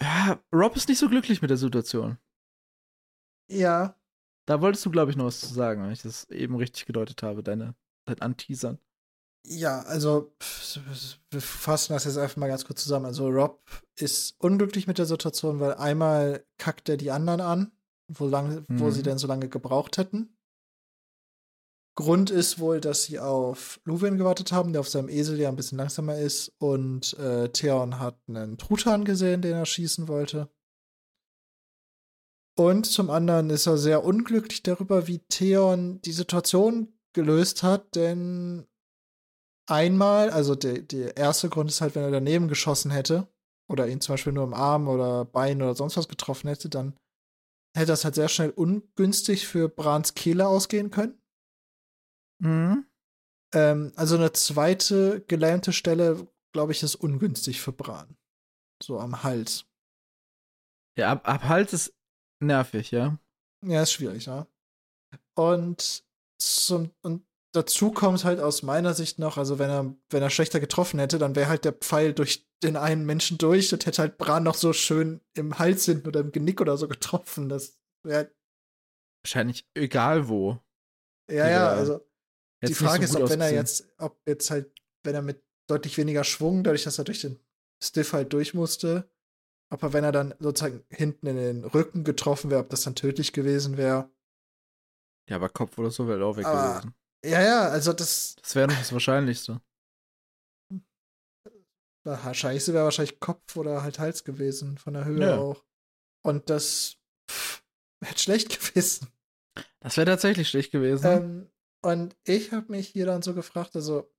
[SPEAKER 1] ja, Rob ist nicht so glücklich mit der Situation.
[SPEAKER 2] Ja.
[SPEAKER 1] Da wolltest du, glaube ich, noch was zu sagen, wenn ich das eben richtig gedeutet habe, deine, dein Anteasern.
[SPEAKER 2] Ja, also wir fassen das jetzt einfach mal ganz kurz zusammen. Also Rob ist unglücklich mit der Situation, weil einmal kackt er die anderen an, wo, lang, mhm. wo sie mhm. denn so lange gebraucht hätten. Grund ist wohl, dass sie auf Luwin gewartet haben, der auf seinem Esel ja ein bisschen langsamer ist. Und äh, Theon hat einen Truthahn gesehen, den er schießen wollte. Und zum anderen ist er sehr unglücklich darüber, wie Theon die Situation gelöst hat, denn einmal, also der, der erste Grund ist halt, wenn er daneben geschossen hätte oder ihn zum Beispiel nur im Arm oder Bein oder sonst was getroffen hätte, dann hätte das halt sehr schnell ungünstig für Brans Kehle ausgehen können. Mhm. Ähm, also eine zweite gelähmte Stelle, glaube ich, ist ungünstig für Bran. So am Hals.
[SPEAKER 1] Ja, ab, ab Hals ist nervig, ja.
[SPEAKER 2] Ja, ist schwierig, ja. Und zum, und dazu kommt halt aus meiner Sicht noch, also wenn er, wenn er schlechter getroffen hätte, dann wäre halt der Pfeil durch den einen Menschen durch und hätte halt Bran noch so schön im Hals hinten oder im Genick oder so getroffen. Das wäre
[SPEAKER 1] wahrscheinlich egal wo.
[SPEAKER 2] Ja, ja, also die Frage so ist, ob wenn er jetzt, ob jetzt halt, wenn er mit deutlich weniger Schwung, dadurch, dass er durch den Stiff halt durch musste, ob er, wenn er dann sozusagen hinten in den Rücken getroffen wäre, ob das dann tödlich gewesen wäre.
[SPEAKER 1] Ja, aber Kopf oder so wäre auch weg gewesen.
[SPEAKER 2] Ja, ja, also das.
[SPEAKER 1] Das wäre noch das Wahrscheinlichste.
[SPEAKER 2] Wahrscheinlichste wäre wahrscheinlich Kopf oder halt Hals gewesen, von der Höhe ja. auch. Und das wäre schlecht gewesen.
[SPEAKER 1] Das wäre tatsächlich schlecht gewesen.
[SPEAKER 2] Ähm, und ich habe mich hier dann so gefragt, also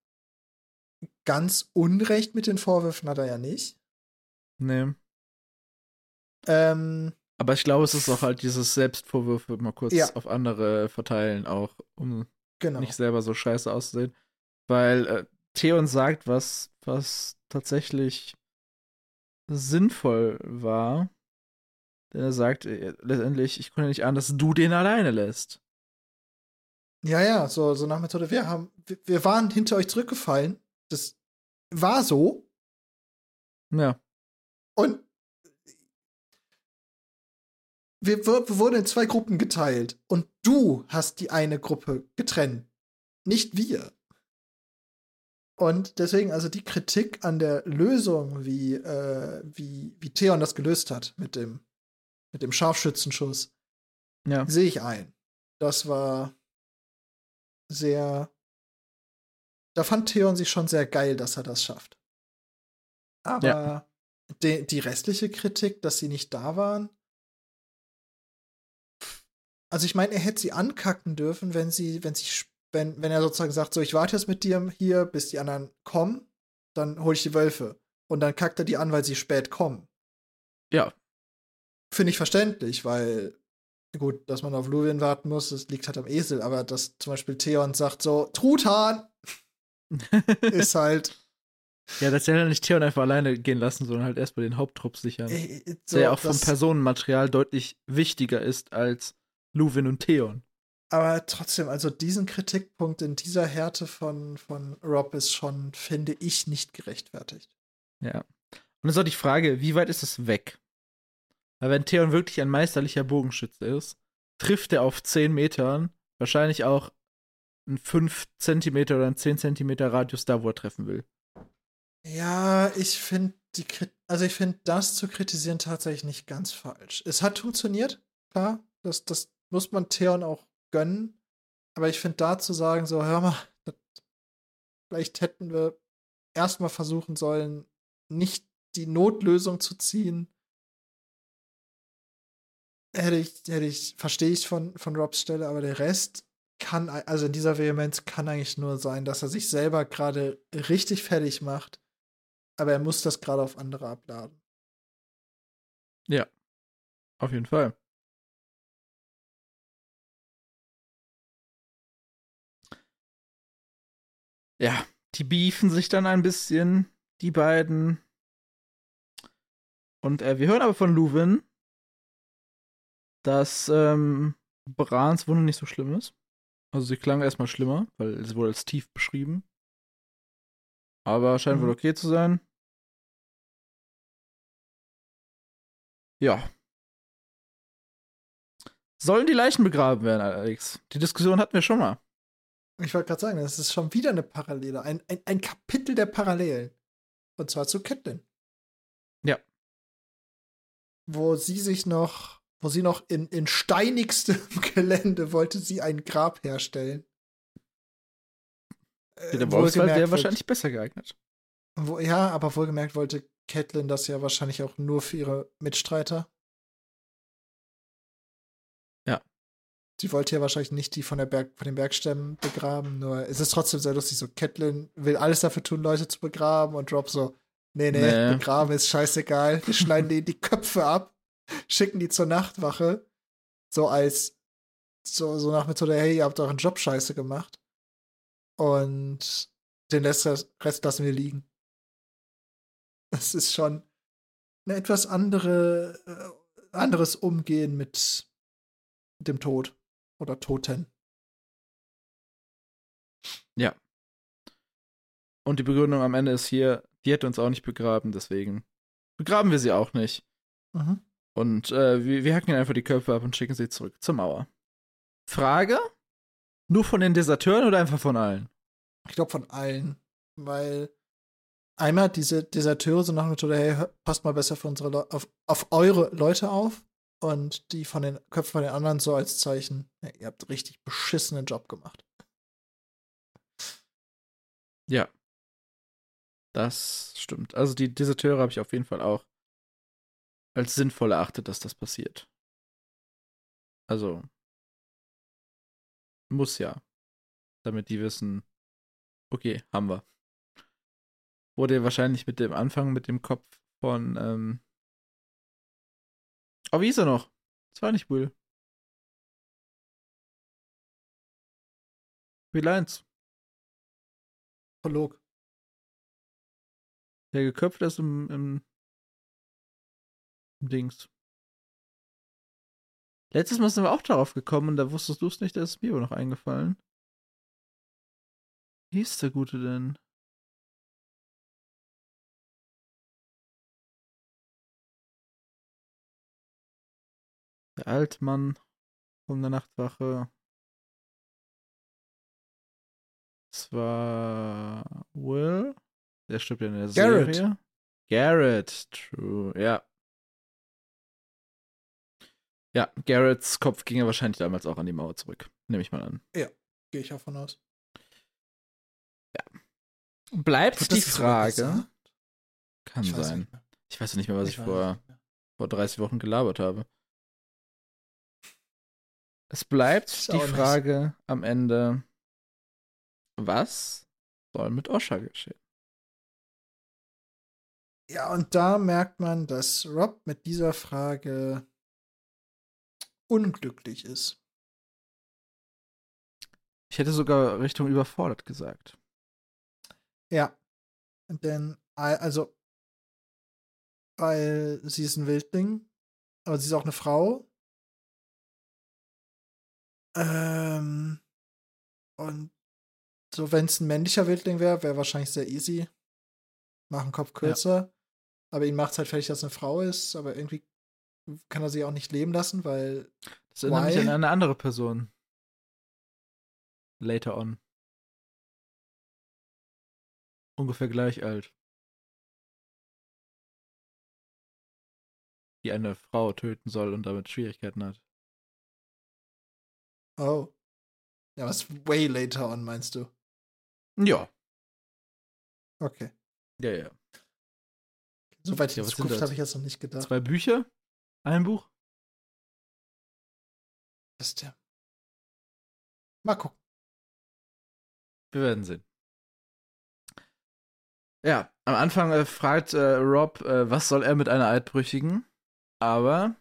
[SPEAKER 2] ganz Unrecht mit den Vorwürfen hat er ja nicht.
[SPEAKER 1] Nee.
[SPEAKER 2] Ähm,
[SPEAKER 1] aber ich glaube, es ist auch halt dieses Selbstvorwürfe mal kurz ja. auf andere verteilen, auch um genau. nicht selber so scheiße auszusehen. Weil äh, Theon sagt was, was tatsächlich sinnvoll war. Denn er sagt äh, letztendlich, ich konnte nicht an, dass du den alleine lässt.
[SPEAKER 2] Ja, ja, so, so nach Methode, wir haben, wir, wir waren hinter euch zurückgefallen. Das war so.
[SPEAKER 1] Ja.
[SPEAKER 2] Und wir, wir wurden in zwei Gruppen geteilt und du hast die eine Gruppe getrennt, nicht wir. Und deswegen, also die Kritik an der Lösung, wie, äh, wie, wie Theon das gelöst hat mit dem, mit dem Scharfschützenschuss, ja. sehe ich ein. Das war sehr. Da fand Theon sich schon sehr geil, dass er das schafft. Aber ja. die, die restliche Kritik, dass sie nicht da waren, also ich meine, er hätte sie ankacken dürfen, wenn sie, wenn sie, wenn, wenn er sozusagen sagt, so ich warte jetzt mit dir hier, bis die anderen kommen, dann hole ich die Wölfe. Und dann kackt er die an, weil sie spät kommen.
[SPEAKER 1] Ja.
[SPEAKER 2] Finde ich verständlich, weil, gut, dass man auf Luwin warten muss, das liegt halt am Esel, aber dass zum Beispiel Theon sagt so, Truthahn! ist halt.
[SPEAKER 1] Ja, dass er nicht Theon einfach alleine gehen lassen, sondern halt erstmal den Haupttrupp sichern. Äh, äh, so, der ja auch vom Personenmaterial deutlich wichtiger ist als Luwin und Theon.
[SPEAKER 2] Aber trotzdem, also diesen Kritikpunkt in dieser Härte von, von Rob ist schon, finde ich, nicht gerechtfertigt.
[SPEAKER 1] Ja. Und jetzt auch die Frage, wie weit ist es weg? Weil wenn Theon wirklich ein meisterlicher Bogenschütze ist, trifft er auf 10 Metern wahrscheinlich auch einen 5 Zentimeter oder einen 10 Zentimeter Radius da, wo er treffen will.
[SPEAKER 2] Ja, ich finde die also ich finde das zu kritisieren tatsächlich nicht ganz falsch. Es hat funktioniert, klar. Das, das muss man Theon auch gönnen. Aber ich finde da zu sagen, so, hör mal, das, vielleicht hätten wir erstmal versuchen sollen, nicht die Notlösung zu ziehen. Hätte ich, hätte ich, verstehe ich von, von Robs Stelle, aber der Rest kann, also in dieser Vehemenz kann eigentlich nur sein, dass er sich selber gerade richtig fertig macht, aber er muss das gerade auf andere abladen.
[SPEAKER 1] Ja, auf jeden Fall. Ja, die beefen sich dann ein bisschen, die beiden. Und äh, wir hören aber von Luwin, dass ähm, Brans Wunde nicht so schlimm ist. Also sie klang erstmal schlimmer, weil sie wurde als tief beschrieben. Aber scheint mhm. wohl okay zu sein. Ja. Sollen die Leichen begraben werden, Alex? Die Diskussion hatten wir schon mal.
[SPEAKER 2] Ich wollte gerade sagen, das ist schon wieder eine Parallele, ein, ein, ein Kapitel der Parallelen. Und zwar zu Catelyn.
[SPEAKER 1] Ja.
[SPEAKER 2] Wo sie sich noch, wo sie noch in, in steinigstem Gelände wollte sie ein Grab herstellen.
[SPEAKER 1] Ja, der Wolfswald wäre wahrscheinlich besser geeignet.
[SPEAKER 2] Wo, ja, aber wohlgemerkt wollte Catelyn das ja wahrscheinlich auch nur für ihre Mitstreiter. Sie wollte ja wahrscheinlich nicht die von, der Berg, von den Bergstämmen begraben, nur es ist trotzdem sehr lustig. So, Catelyn will alles dafür tun, Leute zu begraben und Rob so, nee, nee, nee. begraben ist scheißegal. Wir schneiden denen die Köpfe ab, schicken die zur Nachtwache, so als, so, so nach Methode, hey, ihr habt euren Job scheiße gemacht. Und den Rest, Rest lassen wir liegen. Das ist schon ein etwas andere, äh, anderes Umgehen mit dem Tod oder Toten.
[SPEAKER 1] Ja. Und die Begründung am Ende ist hier, die hätte uns auch nicht begraben, deswegen begraben wir sie auch nicht. Mhm. Und äh, wir, wir hacken einfach die Köpfe ab und schicken sie zurück zur Mauer. Frage? Nur von den Deserteuren oder einfach von allen?
[SPEAKER 2] Ich glaube von allen. Weil einmal diese Deserteure so nach dem Motto, hey, passt mal besser für unsere Le auf, auf eure Leute auf. Und die von den Köpfen von den anderen so als Zeichen, ja, ihr habt richtig beschissenen Job gemacht.
[SPEAKER 1] Ja. Das stimmt. Also die Deserteure habe ich auf jeden Fall auch als sinnvoll erachtet, dass das passiert. Also muss ja. Damit die wissen, okay, haben wir wurde wahrscheinlich mit dem Anfang mit dem Kopf von, ähm Oh, wie ist er noch? Das war nicht Will. 1.
[SPEAKER 2] Prolog.
[SPEAKER 1] Der geköpft ist im, im, im Dings. Letztes Mal sind wir auch darauf gekommen und da wusstest du es nicht, da ist mir aber noch eingefallen. Wie hieß der Gute denn? Der Altmann von der Nachtwache. Das war Will. Der stirbt ja in der Garrett. Serie. Garrett, true, ja. Ja, Garretts Kopf ging ja wahrscheinlich damals auch an die Mauer zurück. Nehme ich mal an.
[SPEAKER 2] Ja, gehe ich davon aus.
[SPEAKER 1] Ja. Bleibt die Frage. Kann ich sein. Ich weiß nicht mehr, was ich, ich vor, vor 30 Wochen gelabert habe. Es bleibt die Frage nicht. am Ende, was soll mit Osha geschehen?
[SPEAKER 2] Ja, und da merkt man, dass Rob mit dieser Frage unglücklich ist.
[SPEAKER 1] Ich hätte sogar Richtung überfordert gesagt.
[SPEAKER 2] Ja, denn, also, weil sie ist ein Wildling, aber sie ist auch eine Frau ähm, und so, wenn es ein männlicher Wildling wäre, wäre wahrscheinlich sehr easy. Machen Kopf kürzer. Ja. Aber ihn macht es halt fertig, dass es eine Frau ist. Aber irgendwie kann er sie auch nicht leben lassen, weil.
[SPEAKER 1] Das erinnert mich an eine andere Person. Later on. Ungefähr gleich alt. Die eine Frau töten soll und damit Schwierigkeiten hat.
[SPEAKER 2] Oh. Ja, was way later on, meinst du?
[SPEAKER 1] Ja.
[SPEAKER 2] Okay.
[SPEAKER 1] Ja, ja.
[SPEAKER 2] Soweit ja, in Zukunft habe ich jetzt noch nicht gedacht.
[SPEAKER 1] Zwei Bücher? Ein Buch?
[SPEAKER 2] Das ist der. Mal gucken.
[SPEAKER 1] Wir werden sehen. Ja, am Anfang äh, fragt äh, Rob, äh, was soll er mit einer Altbrüchigen? Aber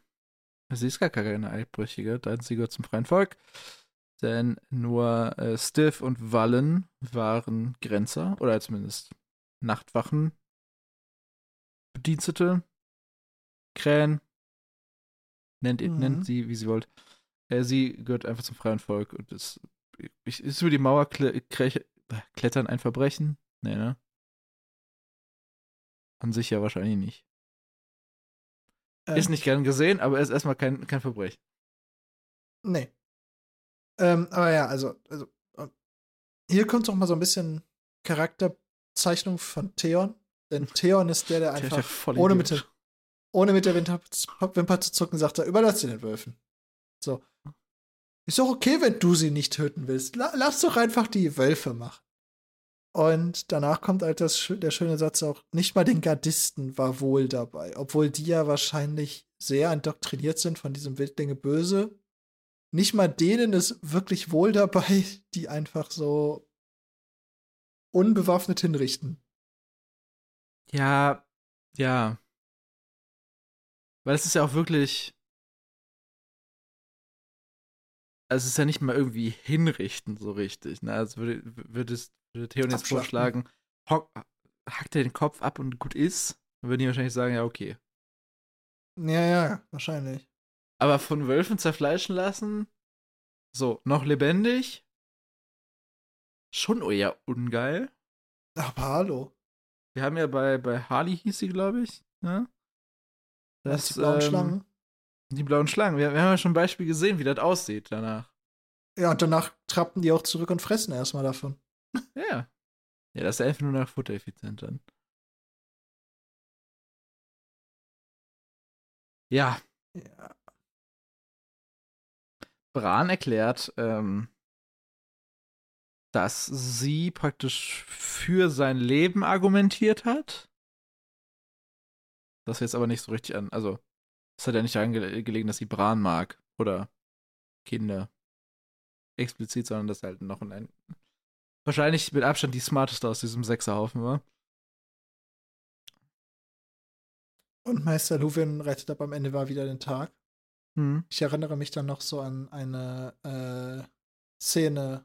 [SPEAKER 1] Sie ist gar keine Eidbrüchige, denn sie gehört zum freien Volk. Denn nur äh, Stiff und Wallen waren Grenzer oder zumindest Nachtwachen, Bedienstete, Krähen, nennt, mhm. nennt sie, wie sie wollt. Äh, sie gehört einfach zum freien Volk und ist, ist über die Mauer kle klettern ein Verbrechen? Nee, ne? An sich ja wahrscheinlich nicht. Ähm, ist nicht gern gesehen, aber ist erstmal kein, kein Verbrechen.
[SPEAKER 2] Nee. Ähm, aber ja, also, also hier kommt noch mal so ein bisschen Charakterzeichnung von Theon. Denn Theon ist der, der einfach der ohne, mit der, ohne mit der Wimper zu zucken sagt, er, überlass sie den Wölfen. So. Ist doch okay, wenn du sie nicht töten willst. Lass doch einfach die Wölfe machen. Und danach kommt halt das, der schöne Satz auch, nicht mal den Gardisten war wohl dabei, obwohl die ja wahrscheinlich sehr indoktriniert sind von diesem Wildlinge böse. Nicht mal denen ist wirklich wohl dabei, die einfach so unbewaffnet hinrichten.
[SPEAKER 1] Ja, ja. Weil es ist ja auch wirklich. Also es ist ja nicht mal irgendwie hinrichten so richtig. Ne? Also würde, würdest, würde Theon jetzt vorschlagen, hock, hackt er den Kopf ab und gut ist, dann würden die wahrscheinlich sagen, ja, okay.
[SPEAKER 2] Ja, ja, wahrscheinlich.
[SPEAKER 1] Aber von Wölfen zerfleischen lassen, so, noch lebendig, schon eher ungeil.
[SPEAKER 2] Aber hallo.
[SPEAKER 1] Wir haben ja bei, bei Harley hieß sie, glaube ich, ne?
[SPEAKER 2] Das, die blauen ähm, Schlangen.
[SPEAKER 1] Die blauen Schlangen. Wir, wir, haben ja schon ein Beispiel gesehen, wie das aussieht danach.
[SPEAKER 2] Ja, und danach trappen die auch zurück und fressen erstmal davon.
[SPEAKER 1] Ja. Ja, das ist einfach nur nach Futtereffizient dann. Ja.
[SPEAKER 2] Ja.
[SPEAKER 1] Bran erklärt, ähm, dass sie praktisch für sein Leben argumentiert hat. Das jetzt aber nicht so richtig an. Also, es hat ja nicht daran gelegen, dass sie Bran mag oder Kinder. Explizit, sondern dass halt noch ein. Wahrscheinlich mit Abstand die smarteste aus diesem Sechserhaufen war.
[SPEAKER 2] Und Meister Luwin rettet ab am Ende war wieder den Tag.
[SPEAKER 1] Hm.
[SPEAKER 2] Ich erinnere mich dann noch so an eine äh, Szene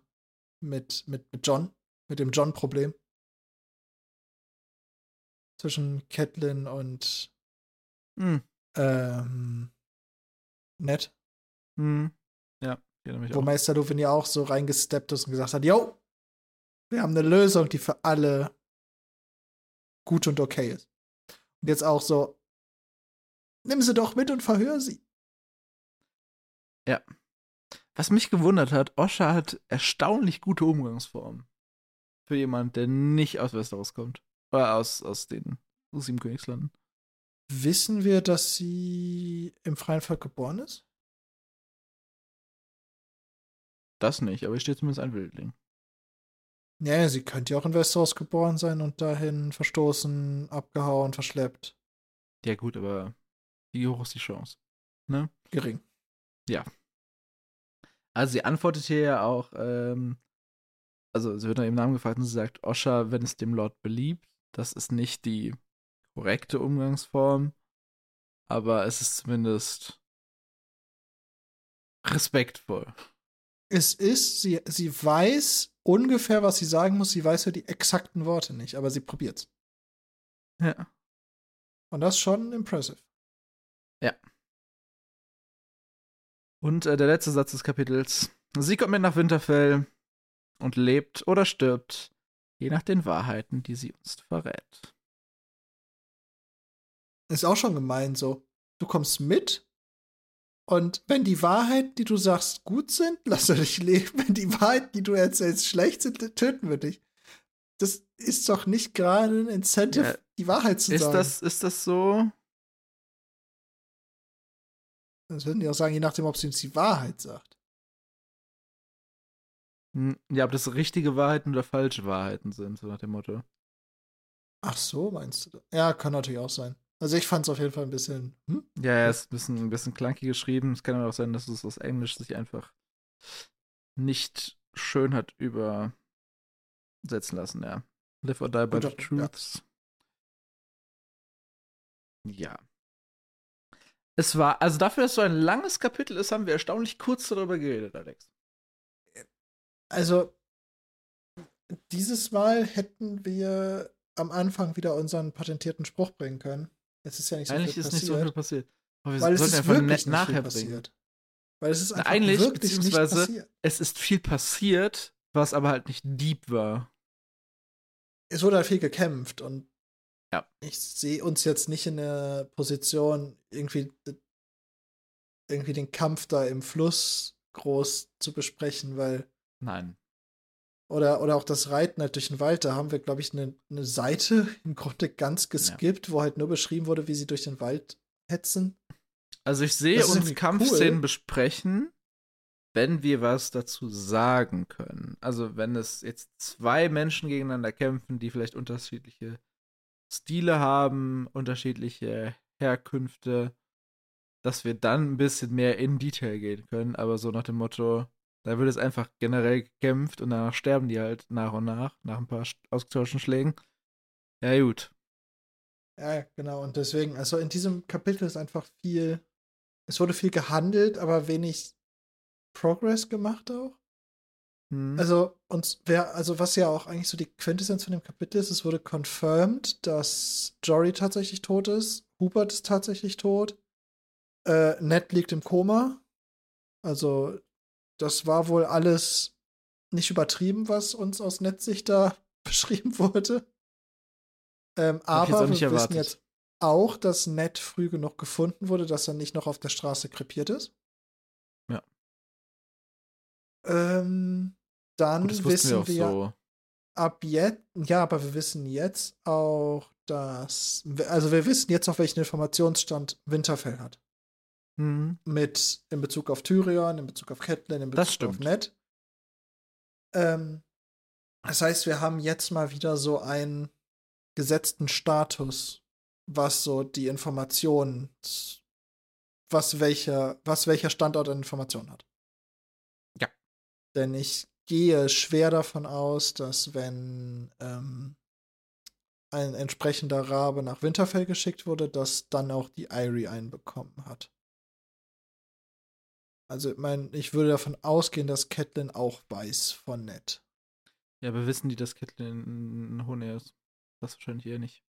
[SPEAKER 2] mit, mit, mit John, mit dem John-Problem. Zwischen Catelyn und
[SPEAKER 1] hm.
[SPEAKER 2] ähm, Ned.
[SPEAKER 1] Hm. Ja,
[SPEAKER 2] Wo auch. Meister Luwin ja auch so reingesteppt ist und gesagt hat, yo, wir haben eine Lösung, die für alle gut und okay ist. Und jetzt auch so, nimm sie doch mit und verhör sie.
[SPEAKER 1] Ja. Was mich gewundert hat, Osha hat erstaunlich gute Umgangsformen. Für jemand, der nicht aus Westeros kommt. Oder aus, aus den sieben Königslanden.
[SPEAKER 2] Wissen wir, dass sie im freien Volk geboren ist?
[SPEAKER 1] Das nicht, aber hier steht zumindest ein Wildling.
[SPEAKER 2] Ja, sie könnte ja auch in Westeros geboren sein und dahin verstoßen, abgehauen, verschleppt.
[SPEAKER 1] Ja, gut, aber wie hoch ist die Chance? Ne?
[SPEAKER 2] Gering.
[SPEAKER 1] Ja. Also sie antwortet hier ja auch, ähm, also sie wird nach ihrem Namen gefragt und sie sagt, Osha, wenn es dem Lord beliebt. Das ist nicht die korrekte Umgangsform, aber es ist zumindest respektvoll.
[SPEAKER 2] Es ist, sie, sie weiß ungefähr, was sie sagen muss, sie weiß ja die exakten Worte nicht, aber sie probiert's.
[SPEAKER 1] Ja.
[SPEAKER 2] Und das ist schon impressive.
[SPEAKER 1] Ja. Und äh, der letzte Satz des Kapitels. Sie kommt mit nach Winterfell und lebt oder stirbt, je nach den Wahrheiten, die sie uns verrät.
[SPEAKER 2] Ist auch schon gemein so. Du kommst mit und wenn die Wahrheiten, die du sagst, gut sind, lass er dich leben. Wenn die Wahrheiten, die du erzählst, schlecht sind, töten wir dich. Das ist doch nicht gerade ein Incentive, ja, die Wahrheit zu
[SPEAKER 1] ist
[SPEAKER 2] sagen.
[SPEAKER 1] Das, ist das so?
[SPEAKER 2] Das würden die auch sagen, je nachdem, ob sie uns die Wahrheit sagt.
[SPEAKER 1] Hm, ja, ob das richtige Wahrheiten oder falsche Wahrheiten sind, so nach dem Motto.
[SPEAKER 2] Ach so, meinst du? Ja, kann natürlich auch sein. Also ich fand es auf jeden Fall ein bisschen. Hm?
[SPEAKER 1] Ja, er ist ein bisschen, ein bisschen clunky geschrieben. Es kann aber auch sein, dass es aus Englisch sich einfach nicht schön hat übersetzen lassen, ja. Live or die by the truths. Ja. ja. Es war, also dafür, dass so ein langes Kapitel ist, haben wir erstaunlich kurz darüber geredet, Alex.
[SPEAKER 2] Also, dieses Mal hätten wir am Anfang wieder unseren patentierten Spruch bringen können. Es ist ja nicht so
[SPEAKER 1] Eigentlich
[SPEAKER 2] viel
[SPEAKER 1] ist
[SPEAKER 2] passiert.
[SPEAKER 1] nicht so viel passiert.
[SPEAKER 2] Aber wir weil es ist wirklich nicht viel passiert. Weil es ist einfach Eigentlich, wirklich nicht passiert.
[SPEAKER 1] Es ist viel passiert, was aber halt nicht deep war.
[SPEAKER 2] Es wurde halt viel gekämpft und
[SPEAKER 1] ja.
[SPEAKER 2] Ich sehe uns jetzt nicht in der Position, irgendwie, irgendwie den Kampf da im Fluss groß zu besprechen, weil.
[SPEAKER 1] Nein.
[SPEAKER 2] Oder, oder auch das Reiten halt durch den Wald, da haben wir, glaube ich, eine, eine Seite im Grunde ganz geskippt, ja. wo halt nur beschrieben wurde, wie sie durch den Wald hetzen.
[SPEAKER 1] Also ich sehe uns Kampfszenen cool. besprechen, wenn wir was dazu sagen können. Also wenn es jetzt zwei Menschen gegeneinander kämpfen, die vielleicht unterschiedliche Stile haben, unterschiedliche Herkünfte, dass wir dann ein bisschen mehr in Detail gehen können. Aber so nach dem Motto, da wird es einfach generell gekämpft und danach sterben die halt nach und nach, nach ein paar ausgetauschten Schlägen. Ja, gut.
[SPEAKER 2] Ja, genau. Und deswegen, also in diesem Kapitel ist einfach viel, es wurde viel gehandelt, aber wenig Progress gemacht auch. Hm. Also, und wer, also was ja auch eigentlich so die Quintessenz von dem Kapitel ist, es wurde confirmed, dass Jory tatsächlich tot ist, Hubert ist tatsächlich tot, äh, Ned liegt im Koma. Also, das war wohl alles nicht übertrieben, was uns aus Netsicht da beschrieben wurde. Ähm, aber wir erwartet. wissen jetzt auch, dass Ned früh genug gefunden wurde, dass er nicht noch auf der Straße krepiert ist.
[SPEAKER 1] Ja.
[SPEAKER 2] Ähm, dann Gut, wissen wir, wir so. ab jetzt, ja, aber wir wissen jetzt auch, dass, also wir wissen jetzt auch, welchen Informationsstand Winterfell hat. Mhm. Mit in Bezug auf Tyrion, in Bezug auf Catelyn, in Bezug auf Ned. Ähm, das heißt, wir haben jetzt mal wieder so einen gesetzten Status, was so die Informationen, was welcher, was welcher Standort an Informationen hat.
[SPEAKER 1] Ja.
[SPEAKER 2] Denn ich gehe schwer davon aus, dass wenn ähm, ein entsprechender Rabe nach Winterfell geschickt wurde, dass dann auch die Irie einen bekommen hat. Also, ich meine, ich würde davon ausgehen, dass Catelyn auch weiß von Ned.
[SPEAKER 1] Ja, aber wissen die, dass Catelyn ein Hohn ist? Das wahrscheinlich eher nicht.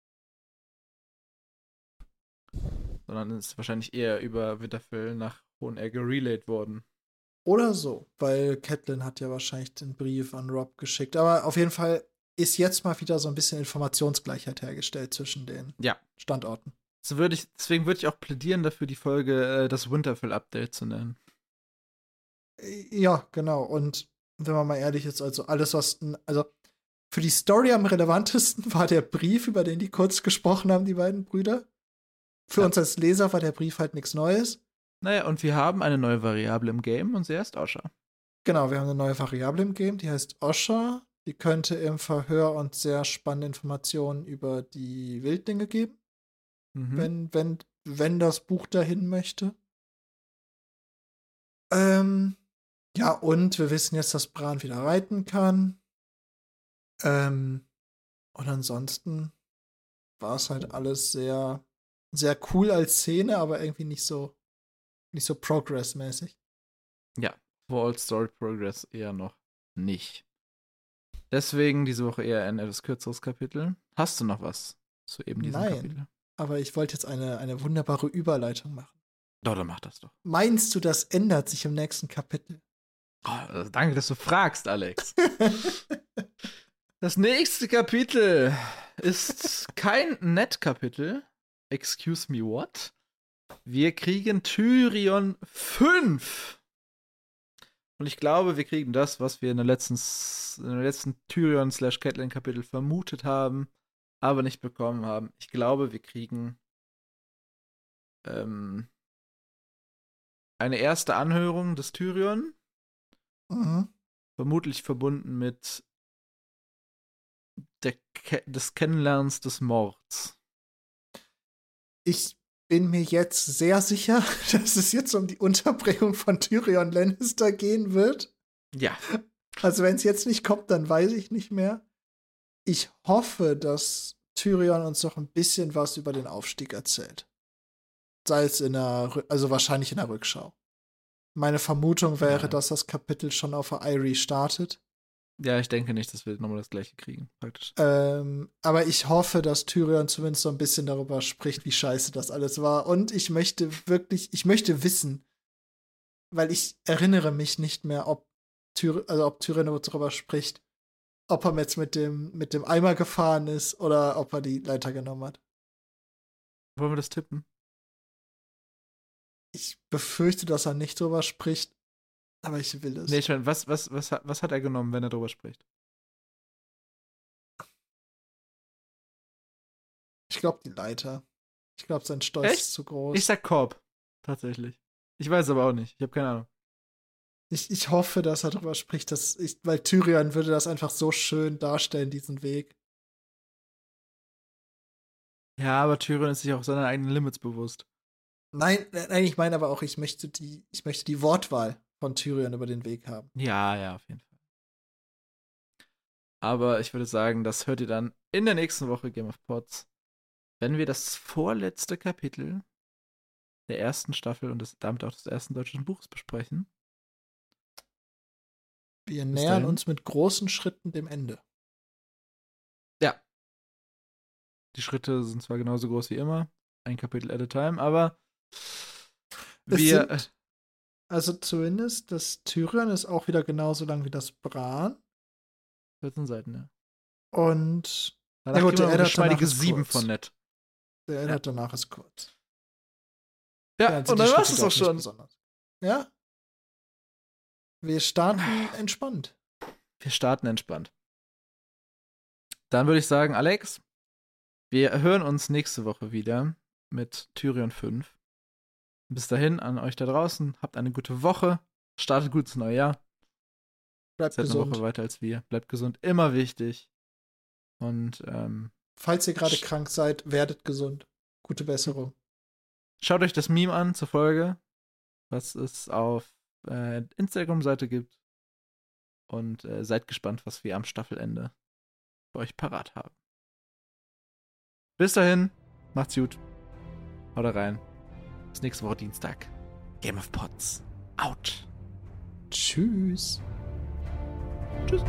[SPEAKER 1] Sondern ist wahrscheinlich eher über Winterfell nach Hohenehr gerelayed worden.
[SPEAKER 2] Oder so, weil Catelyn hat ja wahrscheinlich den Brief an Rob geschickt. Aber auf jeden Fall ist jetzt mal wieder so ein bisschen Informationsgleichheit hergestellt zwischen den
[SPEAKER 1] ja.
[SPEAKER 2] Standorten.
[SPEAKER 1] So würde ich, deswegen würde ich auch plädieren dafür, die Folge äh, das Winterfell-Update zu nennen.
[SPEAKER 2] Ja, genau. Und wenn man mal ehrlich ist, also alles, was. Also für die Story am relevantesten war der Brief, über den die kurz gesprochen haben, die beiden Brüder. Für ja. uns als Leser war der Brief halt nichts Neues.
[SPEAKER 1] Naja, und wir haben eine neue Variable im Game und sie heißt Osha.
[SPEAKER 2] Genau, wir haben eine neue Variable im Game, die heißt Osha. Die könnte im Verhör uns sehr spannende Informationen über die Wildlinge geben. Mhm. Wenn, wenn, wenn das Buch dahin möchte. Ähm, ja, und wir wissen jetzt, dass Bran wieder reiten kann. Ähm, und ansonsten war es halt alles sehr, sehr cool als Szene, aber irgendwie nicht so, nicht so Progress-mäßig.
[SPEAKER 1] Ja, Wall Story Progress eher noch nicht. Deswegen diese Woche eher ein etwas kürzeres Kapitel. Hast du noch was zu eben diesem Nein, Kapitel?
[SPEAKER 2] Aber ich wollte jetzt eine, eine wunderbare Überleitung machen.
[SPEAKER 1] Doch, dann mach das doch.
[SPEAKER 2] Meinst du, das ändert sich im nächsten Kapitel?
[SPEAKER 1] Oh, danke, dass du fragst, Alex. das nächste Kapitel ist kein Net-Kapitel. Excuse me, what? Wir kriegen Tyrion 5. Und ich glaube, wir kriegen das, was wir in der letzten, in der letzten Tyrion slash Catelyn Kapitel vermutet haben, aber nicht bekommen haben. Ich glaube, wir kriegen ähm, eine erste Anhörung des Tyrion Mhm. Vermutlich verbunden mit der Ke des Kennenlernens des Mords.
[SPEAKER 2] Ich bin mir jetzt sehr sicher, dass es jetzt um die Unterbringung von Tyrion Lannister gehen wird.
[SPEAKER 1] Ja.
[SPEAKER 2] Also wenn es jetzt nicht kommt, dann weiß ich nicht mehr. Ich hoffe, dass Tyrion uns noch ein bisschen was über den Aufstieg erzählt. Sei es in der, also wahrscheinlich in der Rückschau. Meine Vermutung wäre, ja. dass das Kapitel schon auf der Irie startet.
[SPEAKER 1] Ja, ich denke nicht, dass wir nochmal das gleiche kriegen, praktisch.
[SPEAKER 2] Ähm, aber ich hoffe, dass Tyrion zumindest so ein bisschen darüber spricht, wie scheiße das alles war. Und ich möchte wirklich, ich möchte wissen, weil ich erinnere mich nicht mehr, ob, Tyr also ob Tyrion darüber spricht, ob er jetzt mit dem, mit dem Eimer gefahren ist oder ob er die Leiter genommen hat.
[SPEAKER 1] Wollen wir das tippen?
[SPEAKER 2] Ich befürchte, dass er nicht drüber spricht. Aber ich will es.
[SPEAKER 1] Nee, ich meine, was, was, was, hat- was hat er genommen, wenn er drüber spricht? Ich drüber
[SPEAKER 2] glaube, die Leiter. Ich glaube, sein Stolz
[SPEAKER 1] Echt?
[SPEAKER 2] ist zu groß.
[SPEAKER 1] Ich sag Korb. Tatsächlich. Ich weiß aber auch nicht. Ich habe keine Ahnung.
[SPEAKER 2] Ich, ich hoffe, dass er darüber spricht, dass ich, weil Tyrion würde das einfach so schön darstellen, diesen Weg.
[SPEAKER 1] Ja, aber Tyrion ist sich auch seiner eigenen Limits bewusst.
[SPEAKER 2] Nein, nein, ich meine aber auch, ich möchte die, ich möchte die Wortwahl von Tyrion über den Weg haben.
[SPEAKER 1] Ja, ja, auf jeden Fall. Aber ich würde sagen, das hört ihr dann in der nächsten Woche Game of Pods, wenn wir das vorletzte Kapitel der ersten Staffel und des, damit auch des ersten deutschen Buchs besprechen.
[SPEAKER 2] Wir
[SPEAKER 1] Bis
[SPEAKER 2] nähern
[SPEAKER 1] dahin.
[SPEAKER 2] uns mit großen Schritten dem Ende.
[SPEAKER 1] Ja. Die Schritte sind zwar genauso groß wie immer, ein Kapitel at a time, aber wir.
[SPEAKER 2] sind- Also zumindest das Tyrion ist auch wieder genauso lang wie das Bran.
[SPEAKER 1] 14 Seiten, ja.
[SPEAKER 2] Und
[SPEAKER 1] Danach
[SPEAKER 2] Ja gut, der ändert danach ist
[SPEAKER 1] 7
[SPEAKER 2] kurz.
[SPEAKER 1] von nett.
[SPEAKER 2] der Ende danach ist kurz.
[SPEAKER 1] Ja,
[SPEAKER 2] also
[SPEAKER 1] und dann
[SPEAKER 2] Schritte
[SPEAKER 1] es auch schon.
[SPEAKER 2] besonders. Ja. Wir starten entspannt.
[SPEAKER 1] Wir starten entspannt. Dann würde ich sagen, Alex, wir hören uns nächste Woche wieder mit Tyrion 5. Bis dahin an euch da draußen, habt eine gute Woche, startet gut ins neue Jahr,
[SPEAKER 2] Bleibt
[SPEAKER 1] seid eine
[SPEAKER 2] gesund.
[SPEAKER 1] Woche weiter als wir, bleibt gesund, immer wichtig. Und ähm,
[SPEAKER 2] Falls ihr gerade krank seid, werdet gesund. Gute Besserung.
[SPEAKER 1] schaut euch das Meme an zur Folge, was es auf äh, Instagram-Seite gibt. Und äh, seid gespannt, was wir am Staffelende für euch parat haben. Bis dahin, macht's gut. Haut rein. Bis nächste Woche Dienstag. Game of Pots. Out.
[SPEAKER 2] Tschüss.
[SPEAKER 1] Tschüss.